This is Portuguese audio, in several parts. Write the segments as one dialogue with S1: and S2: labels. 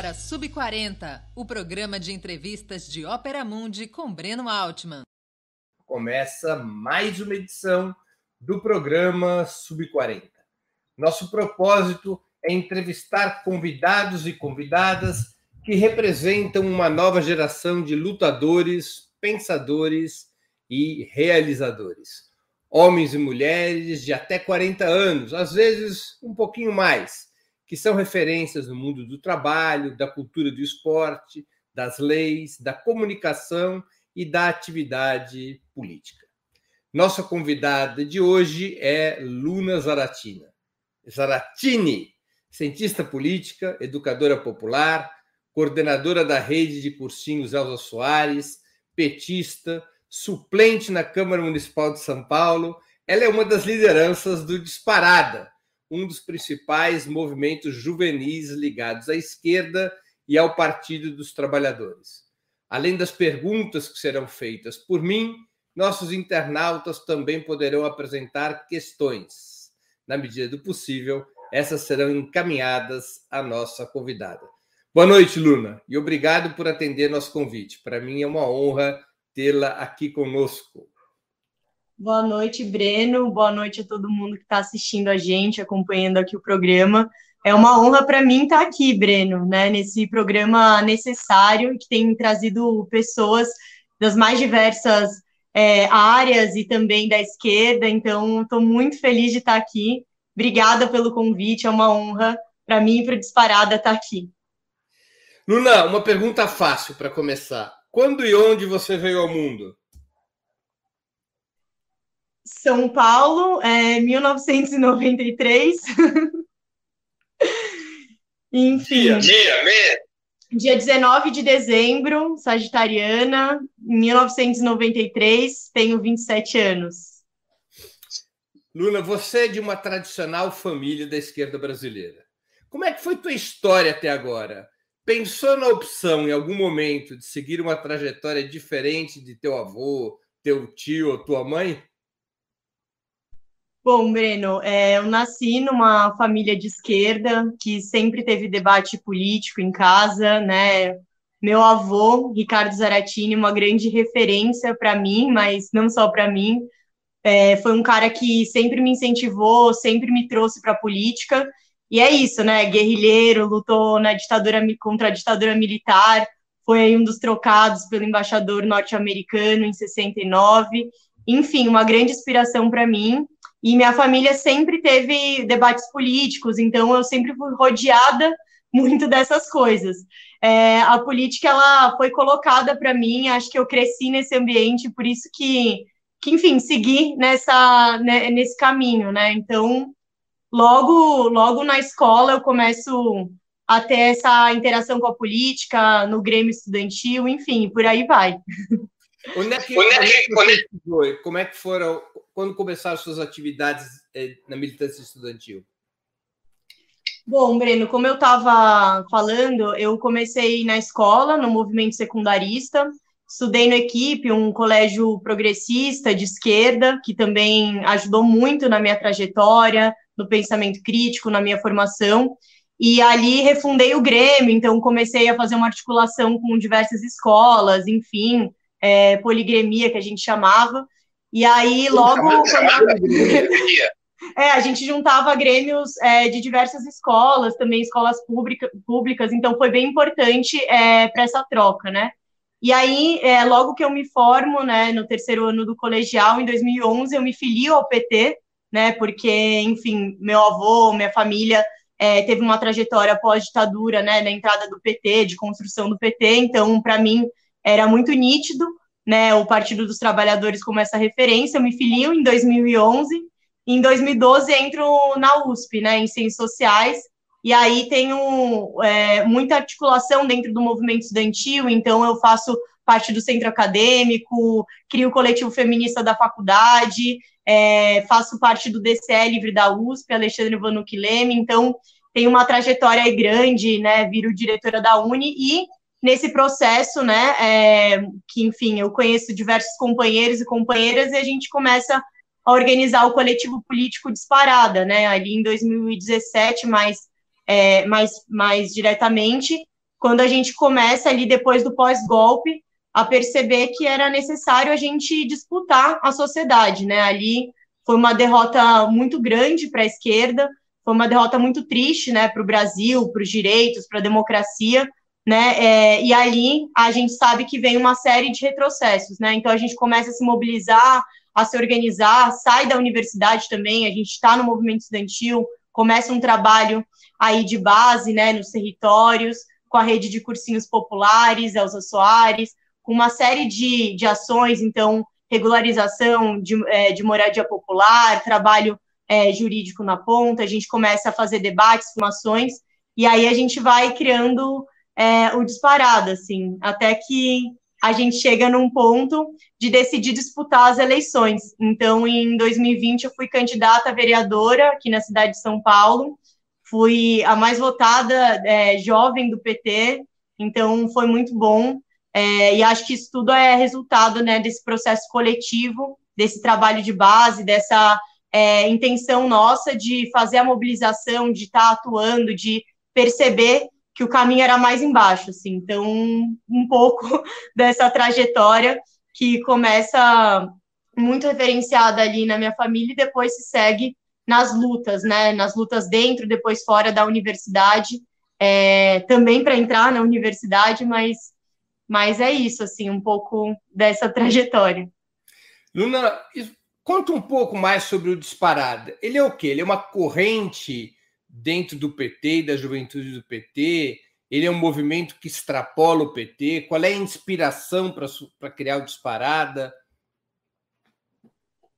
S1: agora Sub40, o programa de entrevistas de Ópera Mundi com Breno Altman.
S2: Começa mais uma edição do programa Sub40. Nosso propósito é entrevistar convidados e convidadas que representam uma nova geração de lutadores, pensadores e realizadores. Homens e mulheres de até 40 anos, às vezes um pouquinho mais, que são referências no mundo do trabalho, da cultura do esporte, das leis, da comunicação e da atividade política. Nossa convidada de hoje é Luna Zaratina. Zaratini, cientista política, educadora popular, coordenadora da rede de cursinhos Elza Soares, petista, suplente na Câmara Municipal de São Paulo. Ela é uma das lideranças do Disparada, um dos principais movimentos juvenis ligados à esquerda e ao Partido dos Trabalhadores. Além das perguntas que serão feitas por mim, nossos internautas também poderão apresentar questões. Na medida do possível, essas serão encaminhadas à nossa convidada. Boa noite, Luna, e obrigado por atender nosso convite. Para mim é uma honra tê-la aqui conosco.
S3: Boa noite, Breno. Boa noite a todo mundo que está assistindo a gente, acompanhando aqui o programa. É uma honra para mim estar tá aqui, Breno, né, nesse programa necessário que tem trazido pessoas das mais diversas é, áreas e também da esquerda. Então, estou muito feliz de estar tá aqui. Obrigada pelo convite, é uma honra para mim e para o Disparada estar tá aqui.
S2: Luna, uma pergunta fácil para começar. Quando e onde você veio ao mundo?
S3: São Paulo, é, 1993. Enfim. Dia, dia. Dia 19 de dezembro, Sagitariana, 1993, tenho 27 anos.
S2: Luna, você é de uma tradicional família da esquerda brasileira. Como é que foi tua história até agora? Pensou na opção em algum momento de seguir uma trajetória diferente de teu avô, teu tio ou tua mãe?
S3: Bom, Breno, é, eu nasci numa família de esquerda que sempre teve debate político em casa, né? Meu avô, Ricardo Zaratini, uma grande referência para mim, mas não só para mim. É, foi um cara que sempre me incentivou, sempre me trouxe para a política e é isso, né? Guerrilheiro, lutou na ditadura contra a ditadura militar, foi um dos trocados pelo embaixador norte-americano em 69. Enfim, uma grande inspiração para mim. E minha família sempre teve debates políticos, então eu sempre fui rodeada muito dessas coisas. É, a política ela foi colocada para mim, acho que eu cresci nesse ambiente, por isso que, que enfim, segui nessa, né, nesse caminho, né? Então, logo, logo na escola eu começo a ter essa interação com a política, no Grêmio Estudantil, enfim, por aí vai.
S2: Onde é que, onde é que, onde é que foi? Como é que foram, quando começaram suas atividades eh, na militância estudantil?
S3: Bom, Breno, como eu estava falando, eu comecei na escola, no movimento secundarista, estudei no Equipe, um colégio progressista de esquerda, que também ajudou muito na minha trajetória, no pensamento crítico, na minha formação. E ali refundei o Grêmio, então comecei a fazer uma articulação com diversas escolas, enfim, é, poligremia que a gente chamava. E aí, logo. É, a gente juntava grêmios é, de diversas escolas, também escolas pública, públicas, então foi bem importante é, para essa troca, né? E aí, é, logo que eu me formo, né, no terceiro ano do colegial, em 2011, eu me filio ao PT, né? Porque, enfim, meu avô, minha família é, teve uma trajetória pós-ditadura, né? Na entrada do PT, de construção do PT. Então, para mim, era muito nítido, né? O Partido dos Trabalhadores como essa referência. Eu me filio em 2011. Em 2012, entro na USP, né? Em Ciências Sociais. E aí tenho é, muita articulação dentro do movimento estudantil, então eu faço parte do centro acadêmico, crio o coletivo feminista da faculdade, é, faço parte do DCE Livre da USP, Alexandre Vanucci Leme, então tenho uma trajetória grande, né, viro diretora da Uni e nesse processo, né, é, que enfim, eu conheço diversos companheiros e companheiras e a gente começa a organizar o coletivo político disparada, né, ali em 2017, mais, é, mais, mais diretamente, quando a gente começa ali depois do pós-golpe a perceber que era necessário a gente disputar a sociedade, né? Ali foi uma derrota muito grande para a esquerda, foi uma derrota muito triste, né, para o Brasil, para os direitos, para a democracia, né? É, e ali a gente sabe que vem uma série de retrocessos, né? Então a gente começa a se mobilizar, a se organizar, sai da universidade também, a gente está no movimento estudantil, começa um trabalho aí de base, né, nos territórios, com a rede de cursinhos populares, Elza Soares, com uma série de, de ações, então, regularização de, é, de moradia popular, trabalho é, jurídico na ponta, a gente começa a fazer debates, formações, e aí a gente vai criando é, o disparado, assim, até que a gente chega num ponto de decidir disputar as eleições. Então, em 2020, eu fui candidata a vereadora aqui na cidade de São Paulo, fui a mais votada é, jovem do PT, então foi muito bom. É, e acho que isso tudo é resultado né, desse processo coletivo, desse trabalho de base, dessa é, intenção nossa de fazer a mobilização, de estar tá atuando, de perceber que o caminho era mais embaixo, assim. Então, um pouco dessa trajetória que começa muito referenciada ali na minha família e depois se segue nas lutas, né? Nas lutas dentro, depois fora da universidade, é, também para entrar na universidade, mas, mas é isso, assim, um pouco dessa trajetória.
S2: Luna, conta um pouco mais sobre o Disparada. Ele é o quê? Ele é uma corrente dentro do PT e da juventude do PT? Ele é um movimento que extrapola o PT? Qual é a inspiração para criar o Disparada?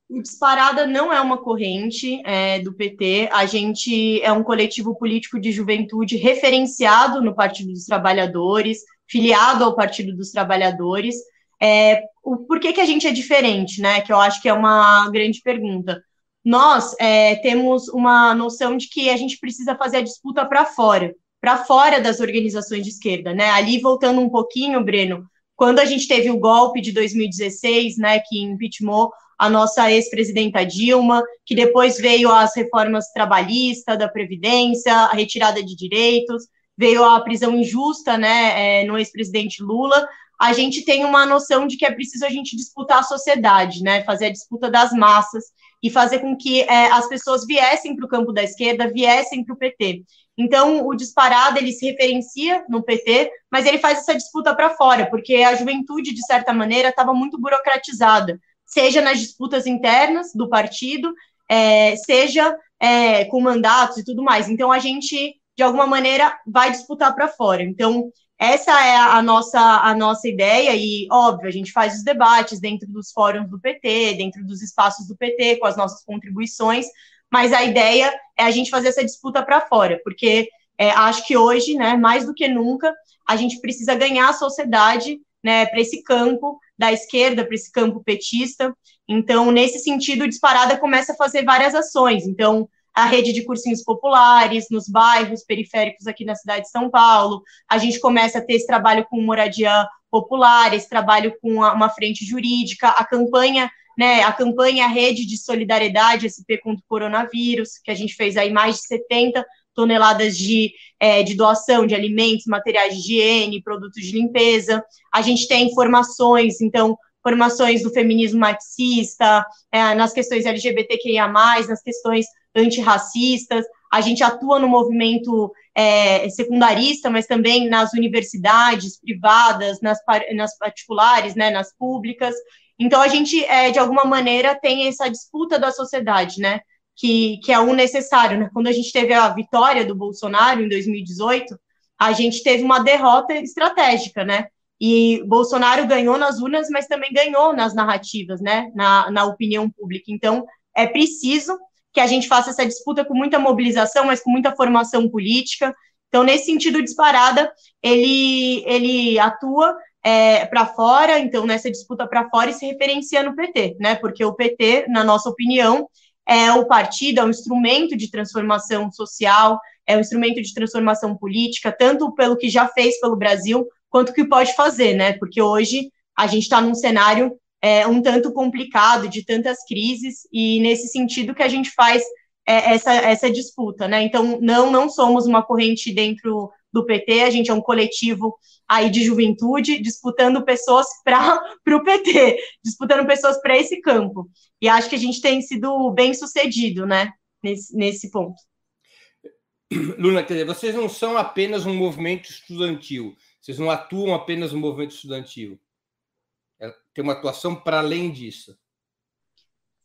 S3: O Disparada não é uma corrente é, do PT, a gente é um coletivo político de juventude referenciado no Partido dos Trabalhadores, filiado ao Partido dos Trabalhadores. É, o, por que, que a gente é diferente, né? Que eu acho que é uma grande pergunta nós é, temos uma noção de que a gente precisa fazer a disputa para fora, para fora das organizações de esquerda, né? Ali voltando um pouquinho, Breno, quando a gente teve o golpe de 2016, né, que impeachmentou a nossa ex-presidenta Dilma, que depois veio as reformas trabalhistas, da Previdência, a retirada de direitos, veio a prisão injusta, né, é, no ex-presidente Lula, a gente tem uma noção de que é preciso a gente disputar a sociedade, né, fazer a disputa das massas, e fazer com que é, as pessoas viessem para o campo da esquerda, viessem para o PT. Então, o disparado ele se referencia no PT, mas ele faz essa disputa para fora, porque a juventude, de certa maneira, estava muito burocratizada, seja nas disputas internas do partido, é, seja é, com mandatos e tudo mais. Então, a gente, de alguma maneira, vai disputar para fora. Então, essa é a nossa, a nossa ideia, e, óbvio, a gente faz os debates dentro dos fóruns do PT, dentro dos espaços do PT, com as nossas contribuições, mas a ideia é a gente fazer essa disputa para fora, porque é, acho que hoje, né, mais do que nunca, a gente precisa ganhar a sociedade né, para esse campo da esquerda, para esse campo petista. Então, nesse sentido, o Disparada começa a fazer várias ações. Então, a rede de cursinhos populares nos bairros periféricos aqui na cidade de São Paulo. A gente começa a ter esse trabalho com moradia popular, esse trabalho com uma frente jurídica, a campanha, né, a campanha a Rede de Solidariedade SP contra o coronavírus, que a gente fez aí mais de 70 toneladas de, é, de doação de alimentos, materiais de higiene, produtos de limpeza. A gente tem informações, então, formações do feminismo marxista, é, nas questões LGBTQIA+, nas questões antirracistas, a gente atua no movimento é, secundarista, mas também nas universidades privadas, nas, nas particulares, né, nas públicas. Então, a gente, é, de alguma maneira, tem essa disputa da sociedade, né, que, que é o necessário. Né? Quando a gente teve a vitória do Bolsonaro em 2018, a gente teve uma derrota estratégica, né? E Bolsonaro ganhou nas urnas, mas também ganhou nas narrativas, né? Na, na opinião pública. Então, é preciso que a gente faça essa disputa com muita mobilização, mas com muita formação política. Então, nesse sentido, disparada, ele, ele atua é, para fora, então, nessa disputa para fora e se referencia no PT, né? Porque o PT, na nossa opinião, é o partido, é um instrumento de transformação social, é um instrumento de transformação política, tanto pelo que já fez pelo Brasil, quanto que pode fazer, né? Porque hoje a gente está num cenário é, um tanto complicado, de tantas crises, e nesse sentido que a gente faz é, essa, essa disputa, né? Então, não, não somos uma corrente dentro do PT, a gente é um coletivo aí de juventude, disputando pessoas para o PT, disputando pessoas para esse campo. E acho que a gente tem sido bem sucedido, né, nesse, nesse ponto.
S2: Luna, quer dizer, vocês não são apenas um movimento estudantil, vocês não atuam apenas no movimento estudantil. Tem uma atuação para além disso.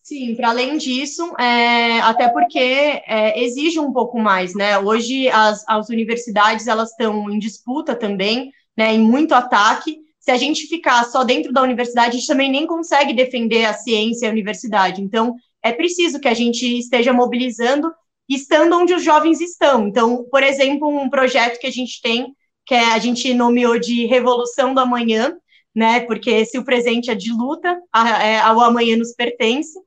S3: Sim, para além disso, é, até porque é, exige um pouco mais, né? Hoje as, as universidades elas estão em disputa também, né? Em muito ataque. Se a gente ficar só dentro da universidade, a gente também nem consegue defender a ciência e a universidade. Então, é preciso que a gente esteja mobilizando, estando onde os jovens estão. Então, por exemplo, um projeto que a gente tem, que é, a gente nomeou de Revolução do Amanhã, né? Porque se o presente é de luta, a, é, ao amanhã nos pertence.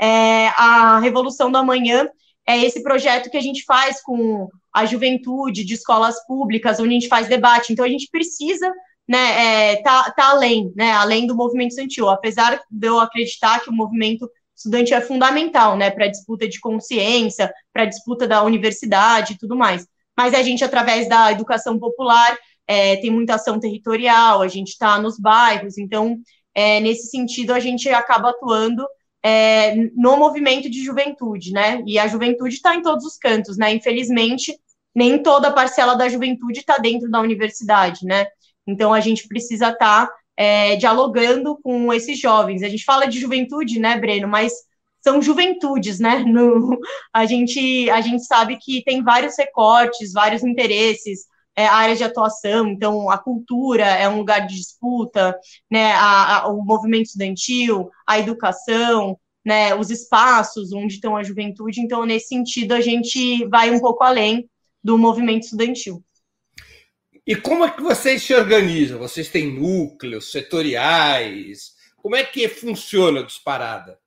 S3: É, a Revolução do Amanhã é esse projeto que a gente faz com a juventude de escolas públicas, onde a gente faz debate. Então, a gente precisa né, é, tá, tá além, né, além do movimento estudantil. Apesar de eu acreditar que o movimento estudantil é fundamental, né, para a disputa de consciência, para a disputa da universidade e tudo mais. Mas a gente, através da educação popular, é, tem muita ação territorial, a gente está nos bairros, então, é, nesse sentido, a gente acaba atuando é, no movimento de juventude, né? E a juventude está em todos os cantos, né? Infelizmente, nem toda a parcela da juventude está dentro da universidade, né? Então a gente precisa estar tá, é, dialogando com esses jovens. A gente fala de juventude, né, Breno? Mas são juventudes, né? No, a, gente, a gente sabe que tem vários recortes, vários interesses, é, áreas de atuação, então a cultura é um lugar de disputa, né, a, a, o movimento estudantil, a educação, né, os espaços onde estão a juventude, então nesse sentido a gente vai um pouco além do movimento estudantil.
S2: E como é que vocês se organizam? Vocês têm núcleos setoriais? Como é que funciona a disparada?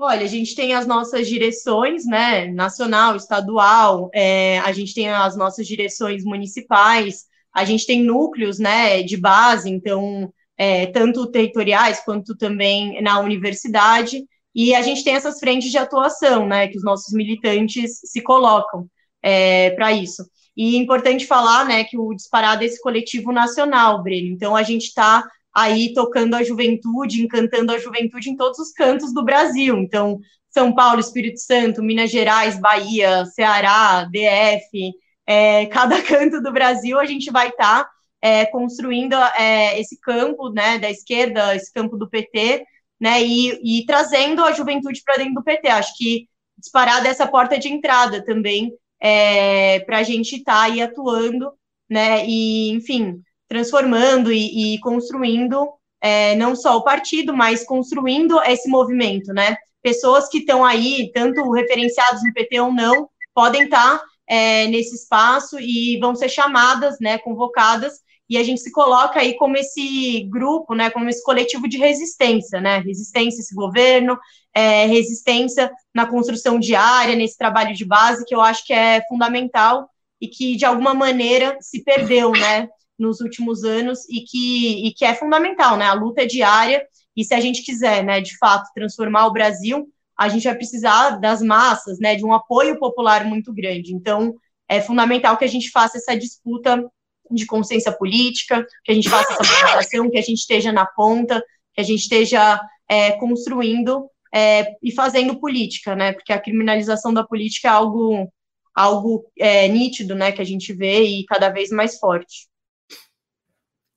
S3: Olha, a gente tem as nossas direções, né, nacional, estadual, é, a gente tem as nossas direções municipais, a gente tem núcleos, né, de base, então, é, tanto territoriais quanto também na universidade, e a gente tem essas frentes de atuação, né, que os nossos militantes se colocam é, para isso. E é importante falar, né, que o Disparado é esse coletivo nacional, Breno, então a gente está aí tocando a juventude, encantando a juventude em todos os cantos do Brasil. Então, São Paulo, Espírito Santo, Minas Gerais, Bahia, Ceará, DF, é, cada canto do Brasil a gente vai estar tá, é, construindo é, esse campo né, da esquerda, esse campo do PT, né, e, e trazendo a juventude para dentro do PT. Acho que disparar dessa porta de entrada também é, para a gente estar tá aí atuando, né, e, enfim, transformando e, e construindo é, não só o partido, mas construindo esse movimento, né? Pessoas que estão aí, tanto referenciados no PT ou não, podem estar tá, é, nesse espaço e vão ser chamadas, né, convocadas, e a gente se coloca aí como esse grupo, né, como esse coletivo de resistência, né, resistência a esse governo, é, resistência na construção diária, nesse trabalho de base, que eu acho que é fundamental e que, de alguma maneira, se perdeu, né, nos últimos anos e que, e que é fundamental, né? A luta é diária e se a gente quiser, né, de fato, transformar o Brasil, a gente vai precisar das massas, né, de um apoio popular muito grande. Então, é fundamental que a gente faça essa disputa de consciência política, que a gente faça essa mobilização, que a gente esteja na ponta, que a gente esteja é, construindo é, e fazendo política, né? Porque a criminalização da política é algo, algo é, nítido, né? Que a gente vê e cada vez mais forte.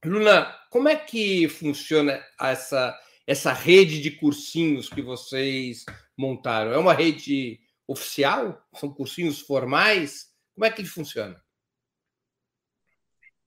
S2: Luna, como é que funciona essa, essa rede de cursinhos que vocês montaram? É uma rede oficial? São cursinhos formais? Como é que funciona?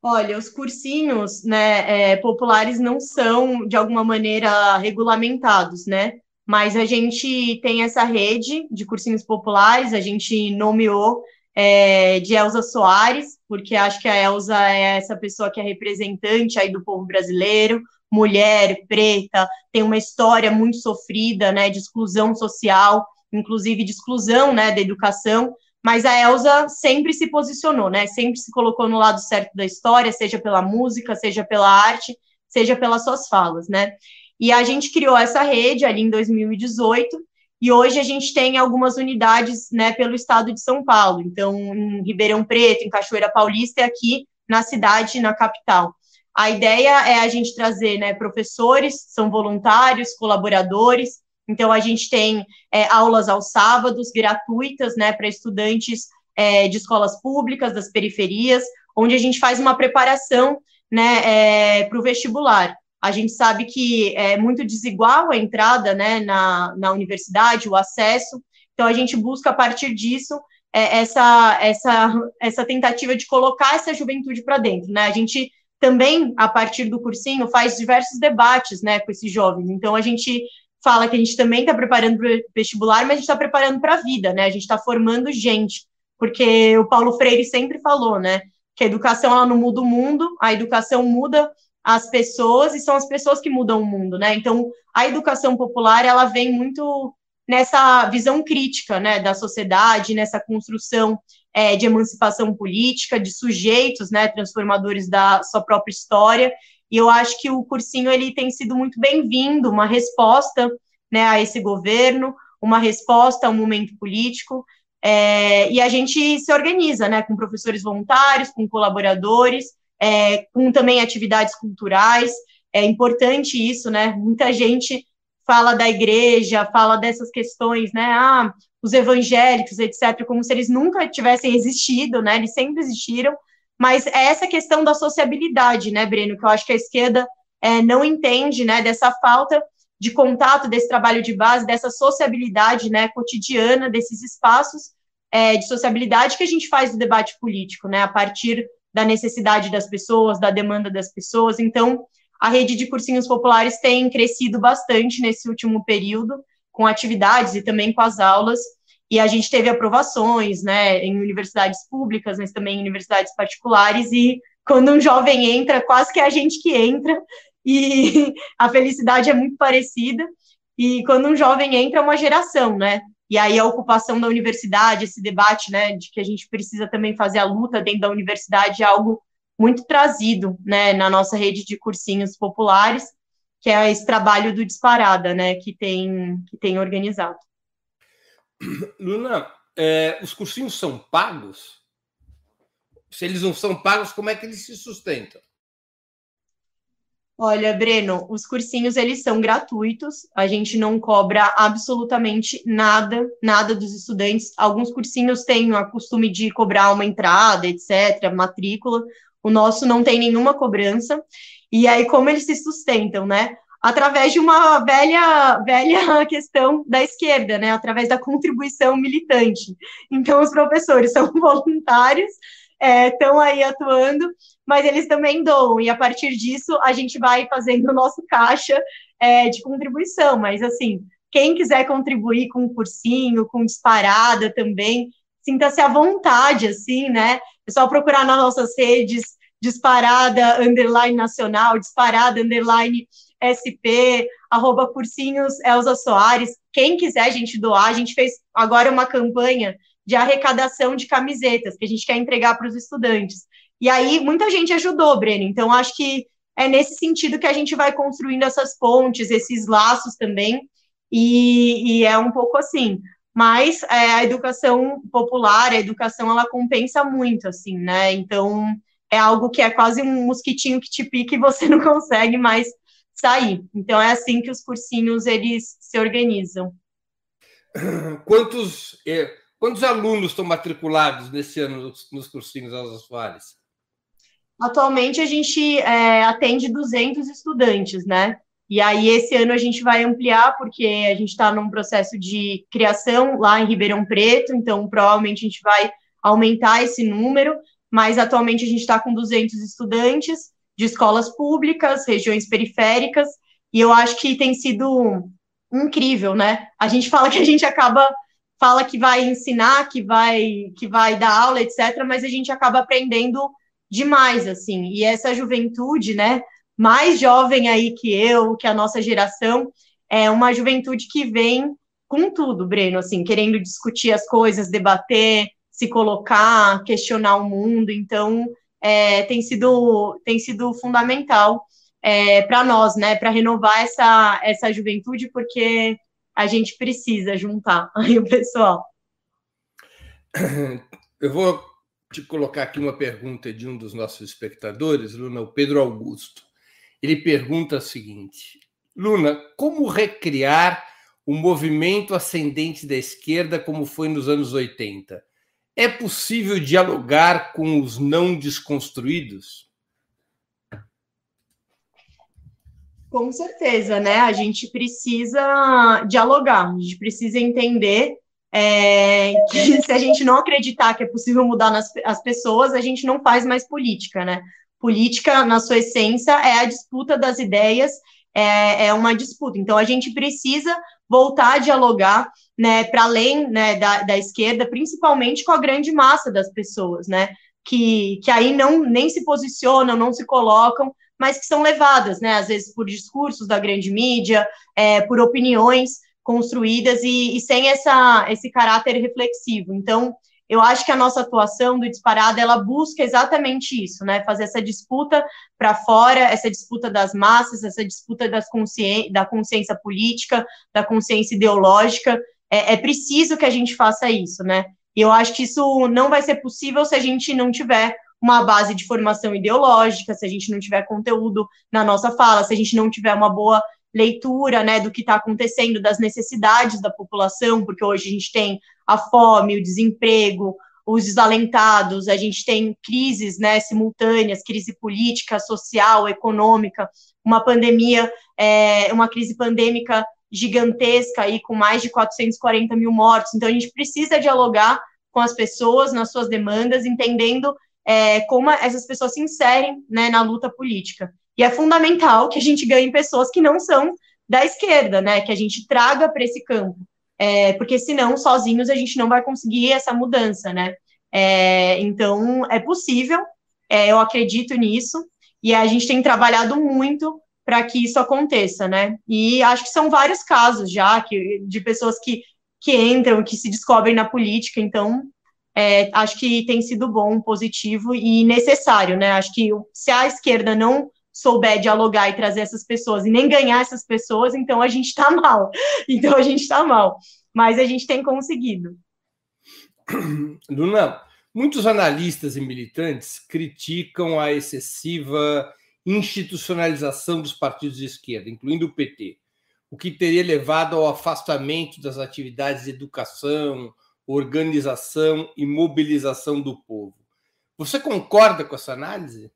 S3: Olha, os cursinhos né, é, populares não são, de alguma maneira, regulamentados, né? Mas a gente tem essa rede de cursinhos populares, a gente nomeou é, de Elza Soares, porque acho que a Elza é essa pessoa que é representante aí do povo brasileiro, mulher, preta, tem uma história muito sofrida, né, de exclusão social, inclusive de exclusão, né, da educação, mas a Elza sempre se posicionou, né, sempre se colocou no lado certo da história, seja pela música, seja pela arte, seja pelas suas falas, né, e a gente criou essa rede ali em 2018, e hoje a gente tem algumas unidades né, pelo estado de São Paulo, então em Ribeirão Preto, em Cachoeira Paulista e aqui na cidade, na capital. A ideia é a gente trazer né, professores, são voluntários, colaboradores, então a gente tem é, aulas aos sábados gratuitas né, para estudantes é, de escolas públicas, das periferias, onde a gente faz uma preparação né, é, para o vestibular. A gente sabe que é muito desigual a entrada né, na, na universidade, o acesso, então a gente busca, a partir disso, é, essa, essa, essa tentativa de colocar essa juventude para dentro. Né? A gente também, a partir do cursinho, faz diversos debates né, com esses jovens. Então, a gente fala que a gente também está preparando para o vestibular, mas a gente está preparando para a vida, né? A gente está formando gente, porque o Paulo Freire sempre falou, né? Que a educação ela não muda o mundo, a educação muda as pessoas e são as pessoas que mudam o mundo, né? Então, a educação popular, ela vem muito nessa visão crítica, né, da sociedade, nessa construção é, de emancipação política, de sujeitos, né, transformadores da sua própria história, e eu acho que o cursinho, ele tem sido muito bem-vindo, uma resposta, né, a esse governo, uma resposta ao momento político, é, e a gente se organiza, né, com professores voluntários, com colaboradores, é, com também atividades culturais. É importante isso, né? Muita gente fala da igreja, fala dessas questões, né? Ah, os evangélicos, etc., como se eles nunca tivessem existido, né? Eles sempre existiram, mas é essa questão da sociabilidade, né, Breno, que eu acho que a esquerda é, não entende, né, dessa falta de contato, desse trabalho de base, dessa sociabilidade, né, cotidiana, desses espaços é, de sociabilidade que a gente faz do debate político, né, a partir da necessidade das pessoas, da demanda das pessoas. Então, a rede de cursinhos populares tem crescido bastante nesse último período, com atividades e também com as aulas. E a gente teve aprovações, né, em universidades públicas, mas também em universidades particulares. E quando um jovem entra, quase que é a gente que entra, e a felicidade é muito parecida. E quando um jovem entra, é uma geração, né? E aí a ocupação da universidade, esse debate, né, de que a gente precisa também fazer a luta dentro da universidade é algo muito trazido, né, na nossa rede de cursinhos populares, que é esse trabalho do Disparada, né, que tem, que tem organizado.
S2: Luna, é, os cursinhos são pagos? Se eles não são pagos, como é que eles se sustentam?
S3: Olha, Breno, os cursinhos eles são gratuitos, a gente não cobra absolutamente nada, nada dos estudantes. Alguns cursinhos têm o costume de cobrar uma entrada, etc., matrícula. O nosso não tem nenhuma cobrança. E aí, como eles se sustentam, né? Através de uma velha, velha questão da esquerda, né? Através da contribuição militante. Então, os professores são voluntários, estão é, aí atuando, mas eles também doam, e a partir disso a gente vai fazendo o nosso caixa é, de contribuição, mas assim, quem quiser contribuir com um cursinho, com disparada também, sinta-se à vontade, assim, né? É só procurar nas nossas redes, disparada, underline nacional, disparada, underline SP, arroba cursinhos Elza Soares. Quem quiser a gente doar, a gente fez agora uma campanha de arrecadação de camisetas que a gente quer entregar para os estudantes. E aí muita gente ajudou, Breno. Então acho que é nesse sentido que a gente vai construindo essas pontes, esses laços também. E, e é um pouco assim. Mas é, a educação popular, a educação, ela compensa muito, assim, né? Então é algo que é quase um mosquitinho que te pica e você não consegue mais sair. Então é assim que os cursinhos eles se organizam.
S2: Quantos é, Quantos alunos estão matriculados nesse ano nos, nos cursinhos Alza Soares?
S3: Atualmente a gente é, atende 200 estudantes, né? E aí esse ano a gente vai ampliar porque a gente está num processo de criação lá em Ribeirão Preto, então provavelmente a gente vai aumentar esse número, mas atualmente a gente está com 200 estudantes de escolas públicas, regiões periféricas, e eu acho que tem sido incrível, né? A gente fala que a gente acaba fala que vai ensinar, que vai, que vai dar aula, etc., mas a gente acaba aprendendo demais, assim. E essa juventude, né, mais jovem aí que eu, que a nossa geração, é uma juventude que vem com tudo, Breno, assim, querendo discutir as coisas, debater, se colocar, questionar o mundo. Então, é, tem sido tem sido fundamental é, para nós, né, para renovar essa essa juventude, porque a gente precisa juntar aí o pessoal.
S2: Eu vou te colocar aqui uma pergunta de um dos nossos espectadores, Luna, o Pedro Augusto. Ele pergunta o seguinte: Luna, como recriar o movimento ascendente da esquerda como foi nos anos 80? É possível dialogar com os não desconstruídos?
S3: Com certeza, né? A gente precisa dialogar, a gente precisa entender é, que se a gente não acreditar que é possível mudar nas, as pessoas, a gente não faz mais política, né? Política, na sua essência, é a disputa das ideias, é, é uma disputa. Então, a gente precisa voltar a dialogar, né, para além né, da, da esquerda, principalmente com a grande massa das pessoas, né? Que, que aí não nem se posicionam, não se colocam, mas que são levadas, né, às vezes por discursos da grande mídia, é, por opiniões construídas e, e, sem essa, esse caráter reflexivo. Então, eu acho que a nossa atuação do Disparada, ela busca exatamente isso, né, fazer essa disputa para fora, essa disputa das massas, essa disputa das consci... da consciência política, da consciência ideológica, é, é preciso que a gente faça isso, né, e eu acho que isso não vai ser possível se a gente não tiver uma base de formação ideológica, se a gente não tiver conteúdo na nossa fala, se a gente não tiver uma boa leitura né, do que está acontecendo, das necessidades da população, porque hoje a gente tem a fome, o desemprego, os desalentados, a gente tem crises né, simultâneas, crise política, social, econômica, uma pandemia, é, uma crise pandêmica gigantesca aí, com mais de 440 mil mortos. Então, a gente precisa dialogar com as pessoas nas suas demandas, entendendo é, como essas pessoas se inserem né, na luta política. E é fundamental que a gente ganhe pessoas que não são da esquerda, né, que a gente traga para esse campo, é, porque senão, sozinhos, a gente não vai conseguir essa mudança, né. É, então, é possível, é, eu acredito nisso, e a gente tem trabalhado muito para que isso aconteça, né? E acho que são vários casos já que, de pessoas que, que entram, que se descobrem na política, então é, acho que tem sido bom, positivo e necessário, né? Acho que se a esquerda não souber dialogar e trazer essas pessoas e nem ganhar essas pessoas, então a gente está mal. Então a gente está mal. Mas a gente tem conseguido.
S2: Luna, muitos analistas e militantes criticam a excessiva institucionalização dos partidos de esquerda, incluindo o PT, o que teria levado ao afastamento das atividades de educação, organização e mobilização do povo. Você concorda com essa análise?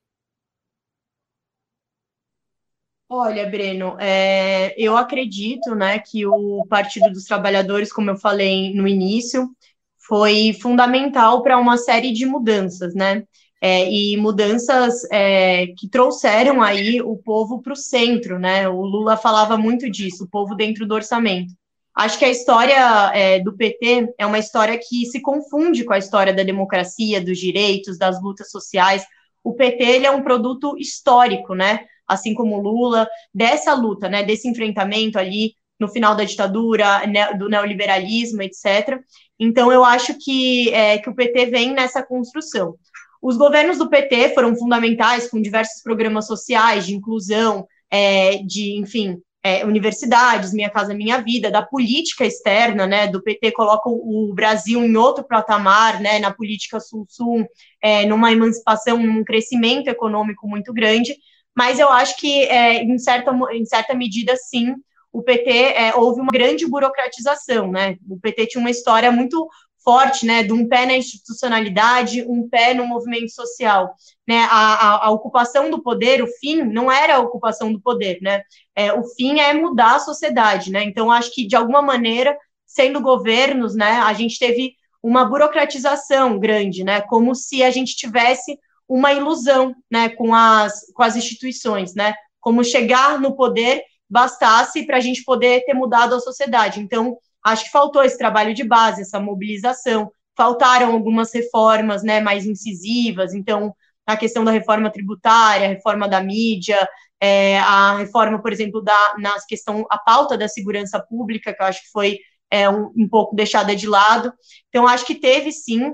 S3: Olha, Breno, é, eu acredito né, que o Partido dos Trabalhadores, como eu falei no início, foi fundamental para uma série de mudanças, né? É, e mudanças é, que trouxeram aí o povo para o centro, né? O Lula falava muito disso, o povo dentro do orçamento. Acho que a história é, do PT é uma história que se confunde com a história da democracia, dos direitos, das lutas sociais. O PT é um produto histórico, né? Assim como Lula, dessa luta, né? Desse enfrentamento ali no final da ditadura, né, do neoliberalismo, etc. Então, eu acho que, é, que o PT vem nessa construção. Os governos do PT foram fundamentais, com diversos programas sociais de inclusão, é, de, enfim, é, universidades, Minha Casa Minha Vida, da política externa, né, do PT coloca o Brasil em outro patamar, né, na política sul-sul, é, numa emancipação, num crescimento econômico muito grande, mas eu acho que, é, em, certa, em certa medida, sim, o PT é, houve uma grande burocratização, né, o PT tinha uma história muito forte, né, de um pé na institucionalidade, um pé no movimento social, né, a, a, a, ocupação do poder, o fim não era a ocupação do poder, né, é, o fim é mudar a sociedade, né, então acho que de alguma maneira, sendo governos, né, a gente teve uma burocratização grande, né, como se a gente tivesse uma ilusão, né, com as, com as instituições, né, como chegar no poder bastasse para a gente poder ter mudado a sociedade, então Acho que faltou esse trabalho de base, essa mobilização. Faltaram algumas reformas né, mais incisivas, então, a questão da reforma tributária, a reforma da mídia, é, a reforma, por exemplo, da na questão, a pauta da segurança pública, que eu acho que foi é, um, um pouco deixada de lado. Então, acho que teve sim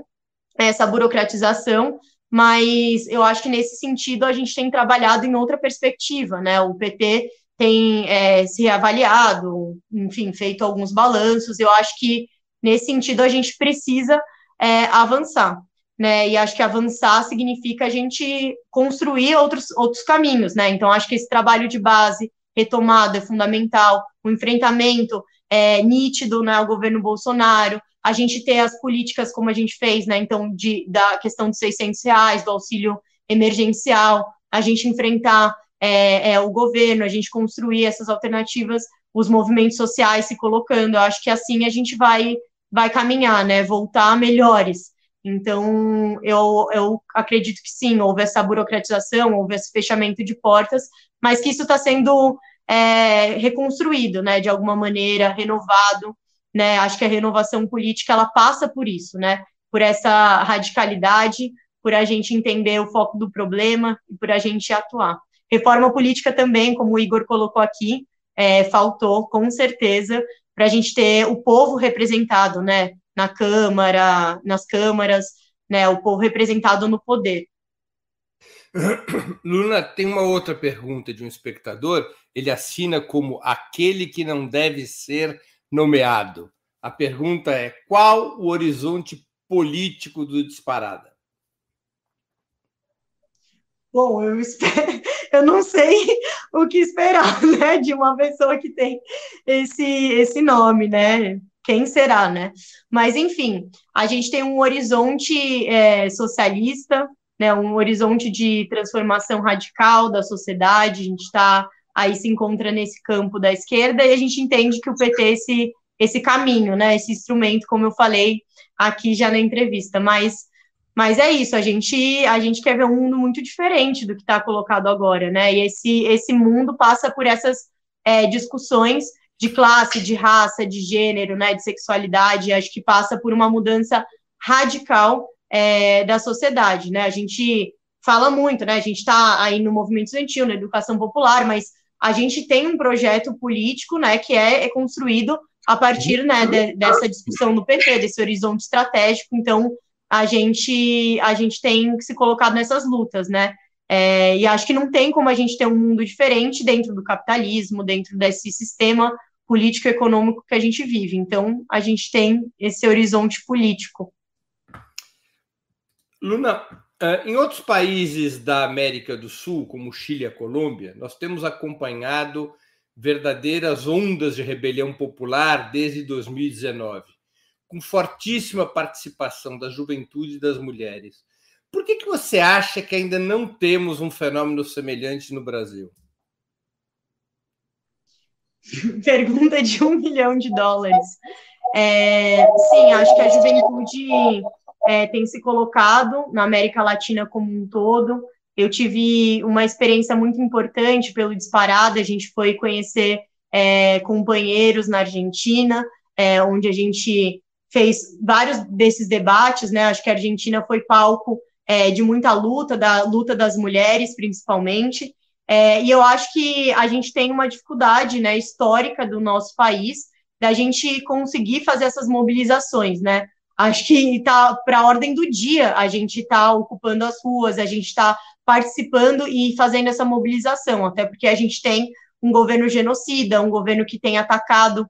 S3: essa burocratização, mas eu acho que nesse sentido a gente tem trabalhado em outra perspectiva, né? O PT tem é, se avaliado, enfim, feito alguns balanços. Eu acho que nesse sentido a gente precisa é, avançar, né? E acho que avançar significa a gente construir outros, outros caminhos, né? Então acho que esse trabalho de base retomado é fundamental, o enfrentamento é, nítido né, ao governo Bolsonaro, a gente ter as políticas como a gente fez, né? Então, de, da questão de 600 reais, do auxílio emergencial, a gente enfrentar é, é, o governo, a gente construir essas alternativas, os movimentos sociais se colocando. Eu acho que assim a gente vai, vai caminhar, né? Voltar melhores. Então, eu, eu acredito que sim, houve essa burocratização, houve esse fechamento de portas, mas que isso está sendo é, reconstruído, né, de alguma maneira, renovado, né, acho que a renovação política, ela passa por isso, né, por essa radicalidade, por a gente entender o foco do problema e por a gente atuar. Reforma política também, como o Igor colocou aqui, é, faltou, com certeza, para a gente ter o povo representado, né, na Câmara, nas câmaras, né, o povo representado no poder.
S2: Luna, tem uma outra pergunta de um espectador. Ele assina como aquele que não deve ser nomeado. A pergunta é: qual o horizonte político do Disparada?
S3: Bom, eu, espero, eu não sei o que esperar, né, de uma pessoa que tem esse, esse nome, né? Quem será, né? Mas, enfim, a gente tem um horizonte é, socialista, né, um horizonte de transformação radical da sociedade, a gente está aí se encontra nesse campo da esquerda e a gente entende que o PT é esse, esse caminho, né, esse instrumento, como eu falei aqui já na entrevista, mas mas é isso, a gente a gente quer ver um mundo muito diferente do que está colocado agora, né? E esse esse mundo passa por essas é, discussões de classe, de raça, de gênero, né, de sexualidade. Acho que passa por uma mudança radical é, da sociedade, né? A gente fala muito, né? A gente está aí no movimento estudantil, na educação popular, mas a gente tem um projeto político, né, que é, é construído a partir, né, de, dessa discussão do PT, desse horizonte estratégico. Então, a gente a gente tem que se colocar nessas lutas, né? É, e acho que não tem como a gente ter um mundo diferente dentro do capitalismo, dentro desse sistema político-econômico que a gente vive. Então, a gente tem esse horizonte político.
S2: Luna, eh, em outros países da América do Sul, como Chile e a Colômbia, nós temos acompanhado verdadeiras ondas de rebelião popular desde 2019, com fortíssima participação da juventude e das mulheres. Por que, que você acha que ainda não temos um fenômeno semelhante no Brasil?
S3: Pergunta de um milhão de dólares. É, sim, acho que a juventude é, tem se colocado na América Latina como um todo. Eu tive uma experiência muito importante pelo Disparado, a gente foi conhecer é, companheiros na Argentina, é, onde a gente fez vários desses debates, né? Acho que a Argentina foi palco é, de muita luta, da luta das mulheres, principalmente. É, e eu acho que a gente tem uma dificuldade né, histórica do nosso país da gente conseguir fazer essas mobilizações, né? acho que está para a ordem do dia a gente está ocupando as ruas, a gente está participando e fazendo essa mobilização, até porque a gente tem um governo genocida, um governo que tem atacado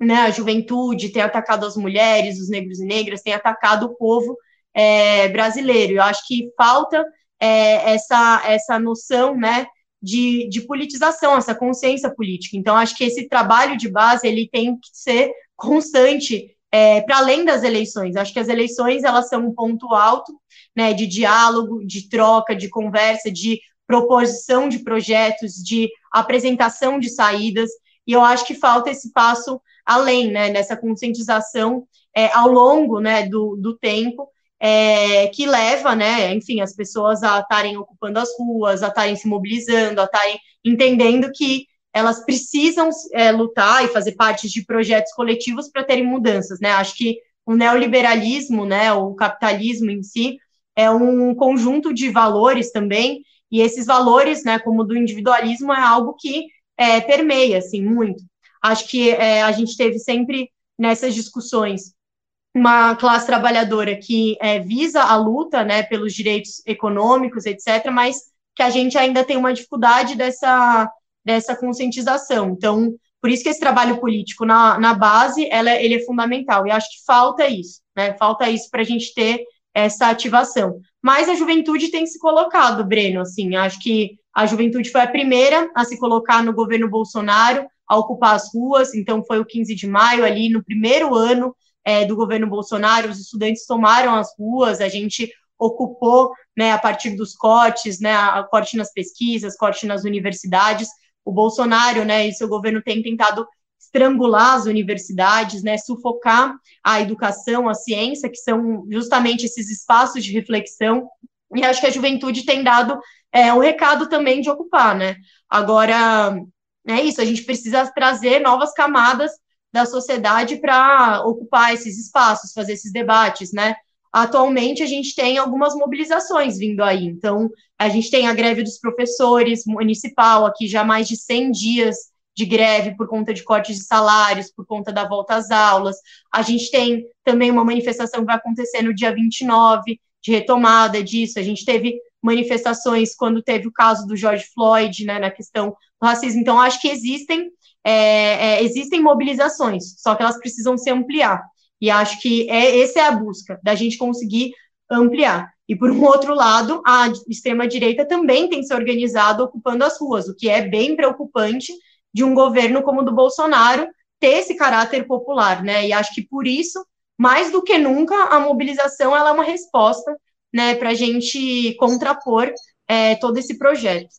S3: né, a juventude, tem atacado as mulheres, os negros e negras, tem atacado o povo é, brasileiro. Eu acho que falta é, essa, essa noção né, de, de politização, essa consciência política. Então, acho que esse trabalho de base ele tem que ser constante é, para além das eleições. Acho que as eleições elas são um ponto alto, né, de diálogo, de troca, de conversa, de proposição de projetos, de apresentação de saídas. E eu acho que falta esse passo além, né, nessa conscientização é, ao longo, né, do, do tempo. É, que leva, né, enfim, as pessoas a estarem ocupando as ruas, a estarem se mobilizando, a estarem entendendo que elas precisam é, lutar e fazer parte de projetos coletivos para terem mudanças, né? Acho que o neoliberalismo, né, o capitalismo em si, é um conjunto de valores também, e esses valores, né, como do individualismo, é algo que é, permeia, assim, muito. Acho que é, a gente teve sempre nessas discussões uma classe trabalhadora que é, visa a luta, né, pelos direitos econômicos, etc., mas que a gente ainda tem uma dificuldade dessa dessa conscientização. Então, por isso que esse trabalho político na, na base, ela, ele é fundamental, e acho que falta isso, né? Falta isso para a gente ter essa ativação. Mas a juventude tem se colocado, Breno, assim, acho que a juventude foi a primeira a se colocar no governo Bolsonaro, a ocupar as ruas, então foi o 15 de maio, ali no primeiro ano é, do governo Bolsonaro, os estudantes tomaram as ruas, a gente ocupou, né, a partir dos cortes, né, a corte nas pesquisas, corte nas universidades, o Bolsonaro, né, e seu governo tem tentado estrangular as universidades, né, sufocar a educação, a ciência, que são justamente esses espaços de reflexão, e acho que a juventude tem dado é, recado também de ocupar, né, agora, é isso, a gente precisa trazer novas camadas da sociedade para ocupar esses espaços, fazer esses debates, né, atualmente a gente tem algumas mobilizações vindo aí. Então, a gente tem a greve dos professores municipal, aqui já mais de 100 dias de greve por conta de cortes de salários, por conta da volta às aulas. A gente tem também uma manifestação que vai acontecer no dia 29, de retomada disso. A gente teve manifestações quando teve o caso do George Floyd, né, na questão do racismo. Então, acho que existem, é, é, existem mobilizações, só que elas precisam se ampliar. E acho que é, essa é a busca, da gente conseguir ampliar. E, por um outro lado, a extrema-direita também tem se organizado ocupando as ruas, o que é bem preocupante de um governo como o do Bolsonaro ter esse caráter popular, né? E acho que por isso, mais do que nunca, a mobilização ela é uma resposta, né, para a gente contrapor é, todo esse projeto.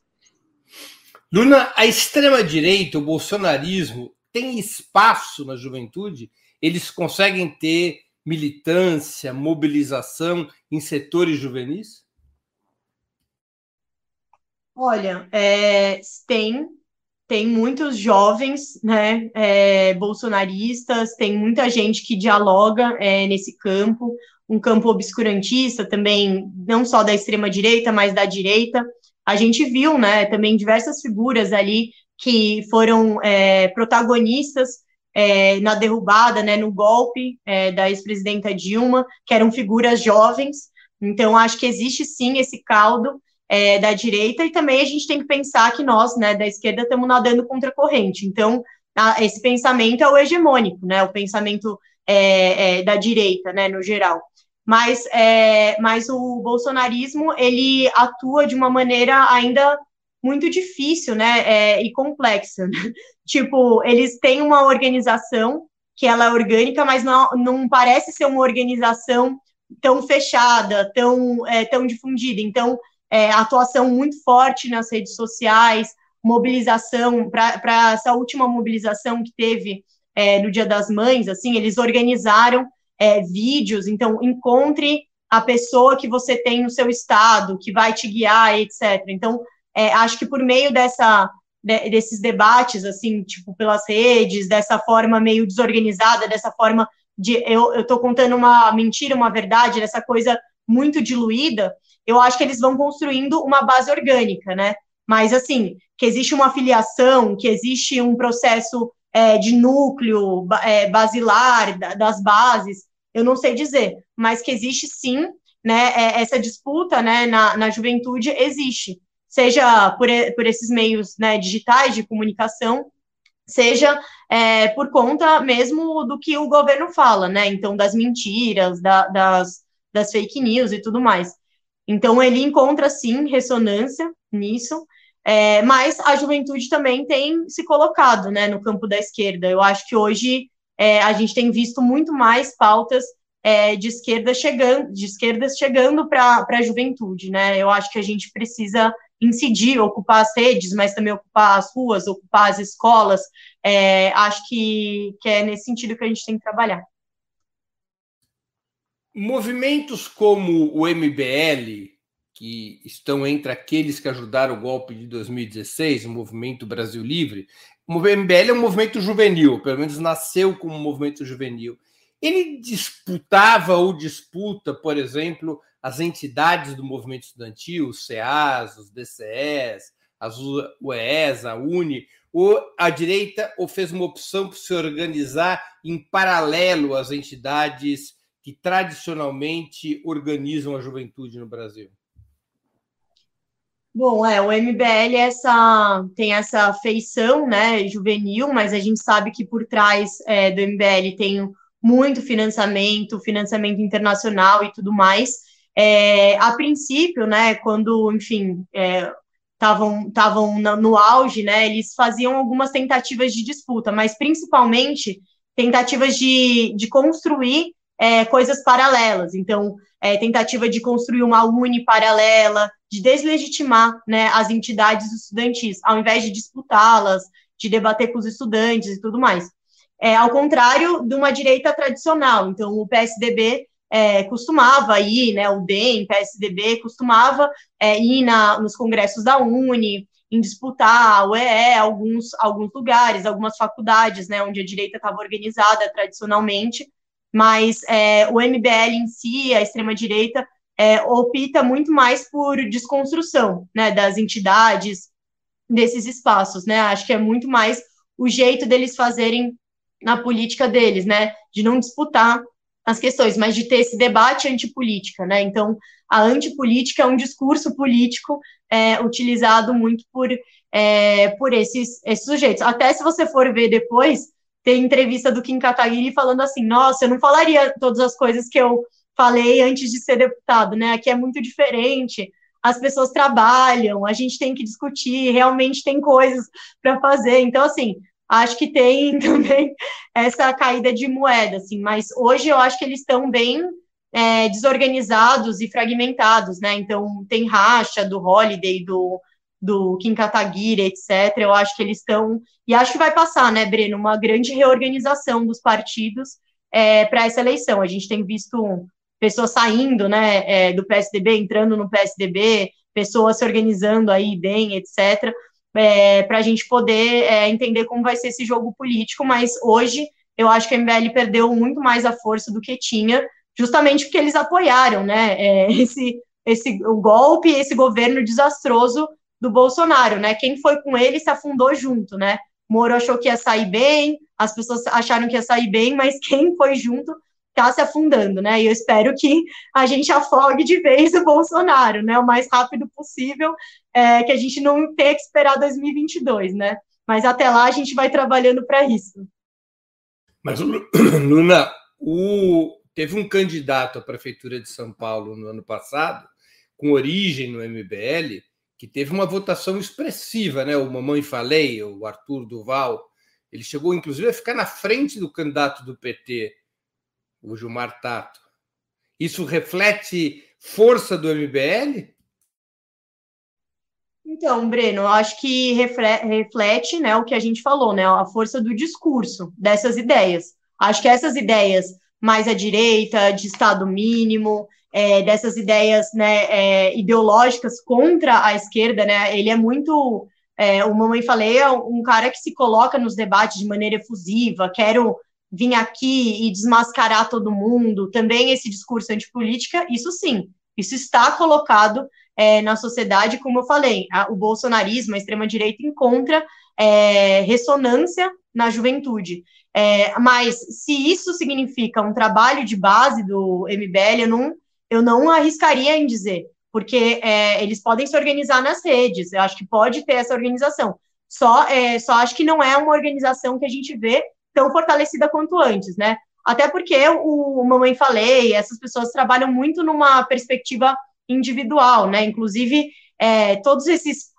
S2: Luna, a extrema-direita, o bolsonarismo, tem espaço na juventude? eles conseguem ter militância, mobilização em setores juvenis?
S3: Olha, é, tem, tem muitos jovens, né, é, bolsonaristas, tem muita gente que dialoga é, nesse campo, um campo obscurantista também, não só da extrema direita, mas da direita. A gente viu, né, também diversas figuras ali que foram é, protagonistas é, na derrubada, né, no golpe é, da ex-presidenta Dilma, que eram figuras jovens. Então, acho que existe sim esse caldo é, da direita, e também a gente tem que pensar que nós, né, da esquerda, estamos nadando contra a corrente. Então, a, esse pensamento é o hegemônico, né, o pensamento é, é, da direita, né, no geral. Mas, é, mas o bolsonarismo, ele atua de uma maneira ainda muito difícil, né, é, e complexa. tipo, eles têm uma organização que ela é orgânica, mas não, não parece ser uma organização tão fechada, tão, é, tão difundida. Então, é, atuação muito forte nas redes sociais, mobilização, para essa última mobilização que teve é, no Dia das Mães, assim, eles organizaram é, vídeos, então, encontre a pessoa que você tem no seu estado, que vai te guiar, etc. Então, é, acho que por meio dessa de, desses debates, assim, tipo, pelas redes, dessa forma meio desorganizada, dessa forma de eu, eu contando uma mentira, uma verdade, dessa coisa muito diluída, eu acho que eles vão construindo uma base orgânica, né? Mas, assim, que existe uma filiação, que existe um processo é, de núcleo é, basilar das bases, eu não sei dizer, mas que existe sim, né, é, essa disputa, né, na, na juventude existe seja por, por esses meios né, digitais de comunicação, seja é, por conta mesmo do que o governo fala, né? Então, das mentiras, da, das, das fake news e tudo mais. Então, ele encontra, sim, ressonância nisso, é, mas a juventude também tem se colocado né, no campo da esquerda. Eu acho que hoje é, a gente tem visto muito mais pautas é, de esquerda chegando, de esquerdas chegando para a juventude, né? Eu acho que a gente precisa incidir, ocupar as redes, mas também ocupar as ruas, ocupar as escolas. É, acho que, que é nesse sentido que a gente tem que trabalhar.
S2: Movimentos como o MBL, que estão entre aqueles que ajudaram o golpe de 2016, o Movimento Brasil Livre, o MBL é um movimento juvenil, pelo menos nasceu como um movimento juvenil. Ele disputava ou disputa, por exemplo, as entidades do movimento estudantil, os CEAs, os DCEs, as UES, a UNE, ou a direita ou fez uma opção por se organizar em paralelo às entidades que tradicionalmente organizam a juventude no Brasil?
S3: Bom, é, o MBL essa, tem essa feição, né, juvenil, mas a gente sabe que por trás é, do MBL tem muito financiamento, financiamento internacional e tudo mais. É, a princípio, né, quando, enfim, estavam é, no auge, né, eles faziam algumas tentativas de disputa, mas principalmente tentativas de, de construir é, coisas paralelas. Então, é, tentativa de construir uma uni paralela, de deslegitimar né, as entidades estudantis, ao invés de disputá-las, de debater com os estudantes e tudo mais. É, ao contrário de uma direita tradicional. Então, o PSDB é, costumava ir, né, o DEM, PSDB, costumava é, ir na, nos congressos da Uni, em disputar o EE, alguns, alguns lugares, algumas faculdades, né, onde a direita estava organizada tradicionalmente, mas é, o MBL em si, a extrema-direita, é, opta muito mais por desconstrução né, das entidades, desses espaços, né? Acho que é muito mais o jeito deles fazerem na política deles, né? De não disputar as questões, mas de ter esse debate antipolítica, né? Então, a antipolítica é um discurso político é, utilizado muito por, é, por esses, esses sujeitos. Até se você for ver depois, tem entrevista do Kim Kataguiri falando assim, nossa, eu não falaria todas as coisas que eu falei antes de ser deputado, né? Aqui é muito diferente. As pessoas trabalham, a gente tem que discutir, realmente tem coisas para fazer. Então, assim, acho que tem também essa caída de moeda, assim, mas hoje eu acho que eles estão bem é, desorganizados e fragmentados, né? Então, tem racha do Holiday, do, do Kim Kataguiri, etc. Eu acho que eles estão. E acho que vai passar, né, Breno? Uma grande reorganização dos partidos é, para essa eleição. A gente tem visto pessoas saindo né, é, do PSDB, entrando no PSDB, pessoas se organizando aí bem, etc., é, para a gente poder é, entender como vai ser esse jogo político, mas hoje eu acho que a MBL perdeu muito mais a força do que tinha, justamente porque eles apoiaram né, é, esse, esse, o golpe, esse governo desastroso do Bolsonaro, né? Quem foi com ele se afundou junto, né? Moro achou que ia sair bem, as pessoas acharam que ia sair bem, mas quem foi junto está se afundando, né? E eu espero que a gente afogue de vez o Bolsonaro, né? O mais rápido possível, é, que a gente não tenha que esperar 2022, né? Mas até lá a gente vai trabalhando para isso.
S2: Mas, Luna, o... teve um candidato à Prefeitura de São Paulo no ano passado, com origem no MBL, que teve uma votação expressiva, né? O Mamãe Falei, o Arthur Duval, ele chegou inclusive a ficar na frente do candidato do PT, o Gilmar Tato. Isso reflete força do MBL?
S3: Então, Breno, acho que reflete né, o que a gente falou, né, a força do discurso dessas ideias. Acho que essas ideias mais à direita, de Estado mínimo, é, dessas ideias né, é, ideológicas contra a esquerda, né, ele é muito. É, o Mamãe Falei é um cara que se coloca nos debates de maneira efusiva, quero vir aqui e desmascarar todo mundo, também esse discurso antipolítica, isso sim, isso está colocado é, na sociedade, como eu falei, a, o bolsonarismo, a extrema-direita encontra é, ressonância na juventude. É, mas se isso significa um trabalho de base do MBL, eu não, eu não arriscaria em dizer, porque é, eles podem se organizar nas redes, eu acho que pode ter essa organização. Só, é, só acho que não é uma organização que a gente vê tão fortalecida quanto antes, né? Até porque o, o Mamãe Falei, essas pessoas trabalham muito numa perspectiva individual, né? Inclusive, é, todos esses,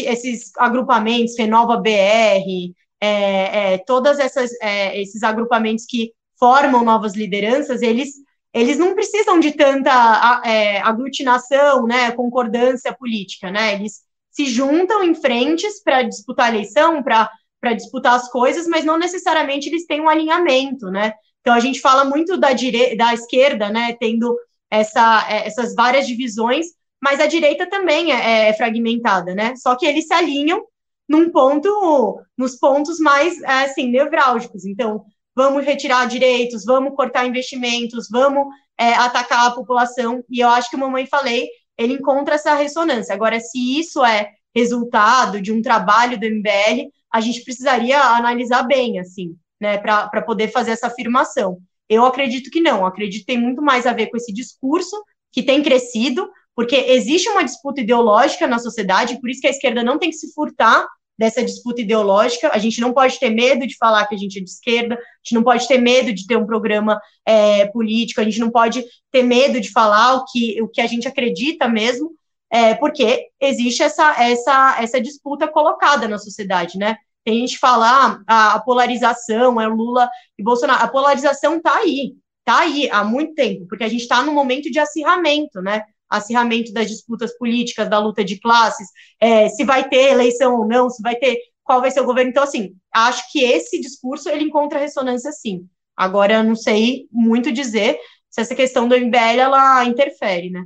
S3: esses agrupamentos, Renova BR, é, é, todas é, esses agrupamentos que formam novas lideranças, eles eles não precisam de tanta é, aglutinação, né, concordância política, né? Eles se juntam em frentes para disputar a eleição, para disputar as coisas, mas não necessariamente eles têm um alinhamento, né? Então a gente fala muito da direita, da esquerda, né, tendo essa, é, essas várias divisões, mas a direita também é, é, fragmentada, né? Só que eles se alinham num ponto, nos pontos mais é, assim nevrálgicos. Então vamos retirar direitos, vamos cortar investimentos, vamos é, atacar a população. E eu acho que o mamãe falei, ele encontra essa ressonância. Agora, se isso é resultado de um trabalho do MBL, a gente precisaria analisar bem, assim, né, para poder fazer essa afirmação. Eu acredito que não, acredito que tem muito mais a ver com esse discurso que tem crescido, porque existe uma disputa ideológica na sociedade, por isso que a esquerda não tem que se furtar dessa disputa ideológica. A gente não pode ter medo de falar que a gente é de esquerda, a gente não pode ter medo de ter um programa é, político, a gente não pode ter medo de falar o que, o que a gente acredita mesmo, é, porque existe essa, essa, essa disputa colocada na sociedade, né? Tem gente que fala ah, a polarização é Lula e Bolsonaro. A polarização está aí, está aí há muito tempo, porque a gente está num momento de acirramento, né? Acirramento das disputas políticas, da luta de classes, é, se vai ter eleição ou não, se vai ter qual vai ser o governo. Então, assim, acho que esse discurso ele encontra ressonância sim. Agora, não sei muito dizer se essa questão do MBL ela interfere, né?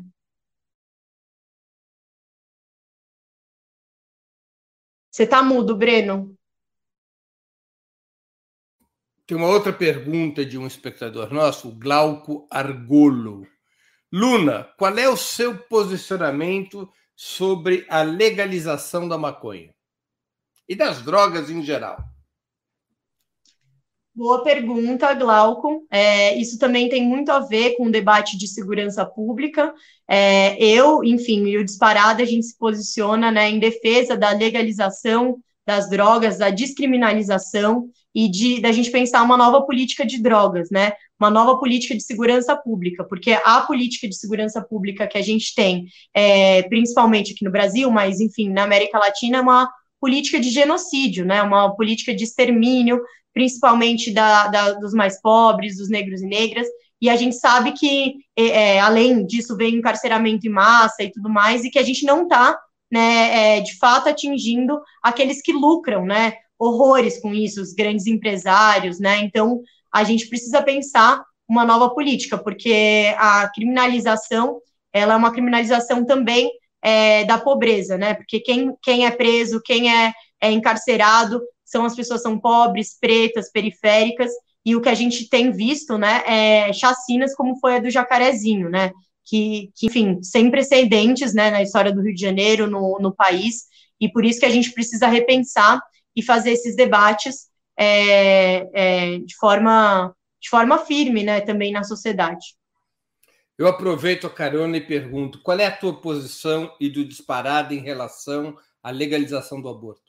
S3: Você tá mudo, Breno.
S2: Tem uma outra pergunta de um espectador nosso, o Glauco Argolo. Luna, qual é o seu posicionamento sobre a legalização da maconha e das drogas em geral?
S3: Boa pergunta, Glauco. É, isso também tem muito a ver com o debate de segurança pública. É, eu, enfim, e o Disparada, a gente se posiciona né, em defesa da legalização das drogas, da descriminalização e de da gente pensar uma nova política de drogas, né? Uma nova política de segurança pública, porque a política de segurança pública que a gente tem, é, principalmente aqui no Brasil, mas enfim, na América Latina, é uma política de genocídio, né? Uma política de extermínio, principalmente da, da dos mais pobres, dos negros e negras. E a gente sabe que, é, é além disso, vem encarceramento em massa e tudo mais, e que a gente não está né, é, de fato atingindo aqueles que lucram, né, horrores com isso, os grandes empresários, né, então a gente precisa pensar uma nova política, porque a criminalização, ela é uma criminalização também é, da pobreza, né, porque quem, quem é preso, quem é, é encarcerado, são as pessoas são pobres, pretas, periféricas, e o que a gente tem visto, né, é chacinas como foi a do Jacarezinho, né, que, que, enfim, sem precedentes né, na história do Rio de Janeiro, no, no país, e por isso que a gente precisa repensar e fazer esses debates é, é, de, forma, de forma firme né, também na sociedade.
S2: Eu aproveito a carona e pergunto: qual é a tua posição e do disparado em relação à legalização do aborto?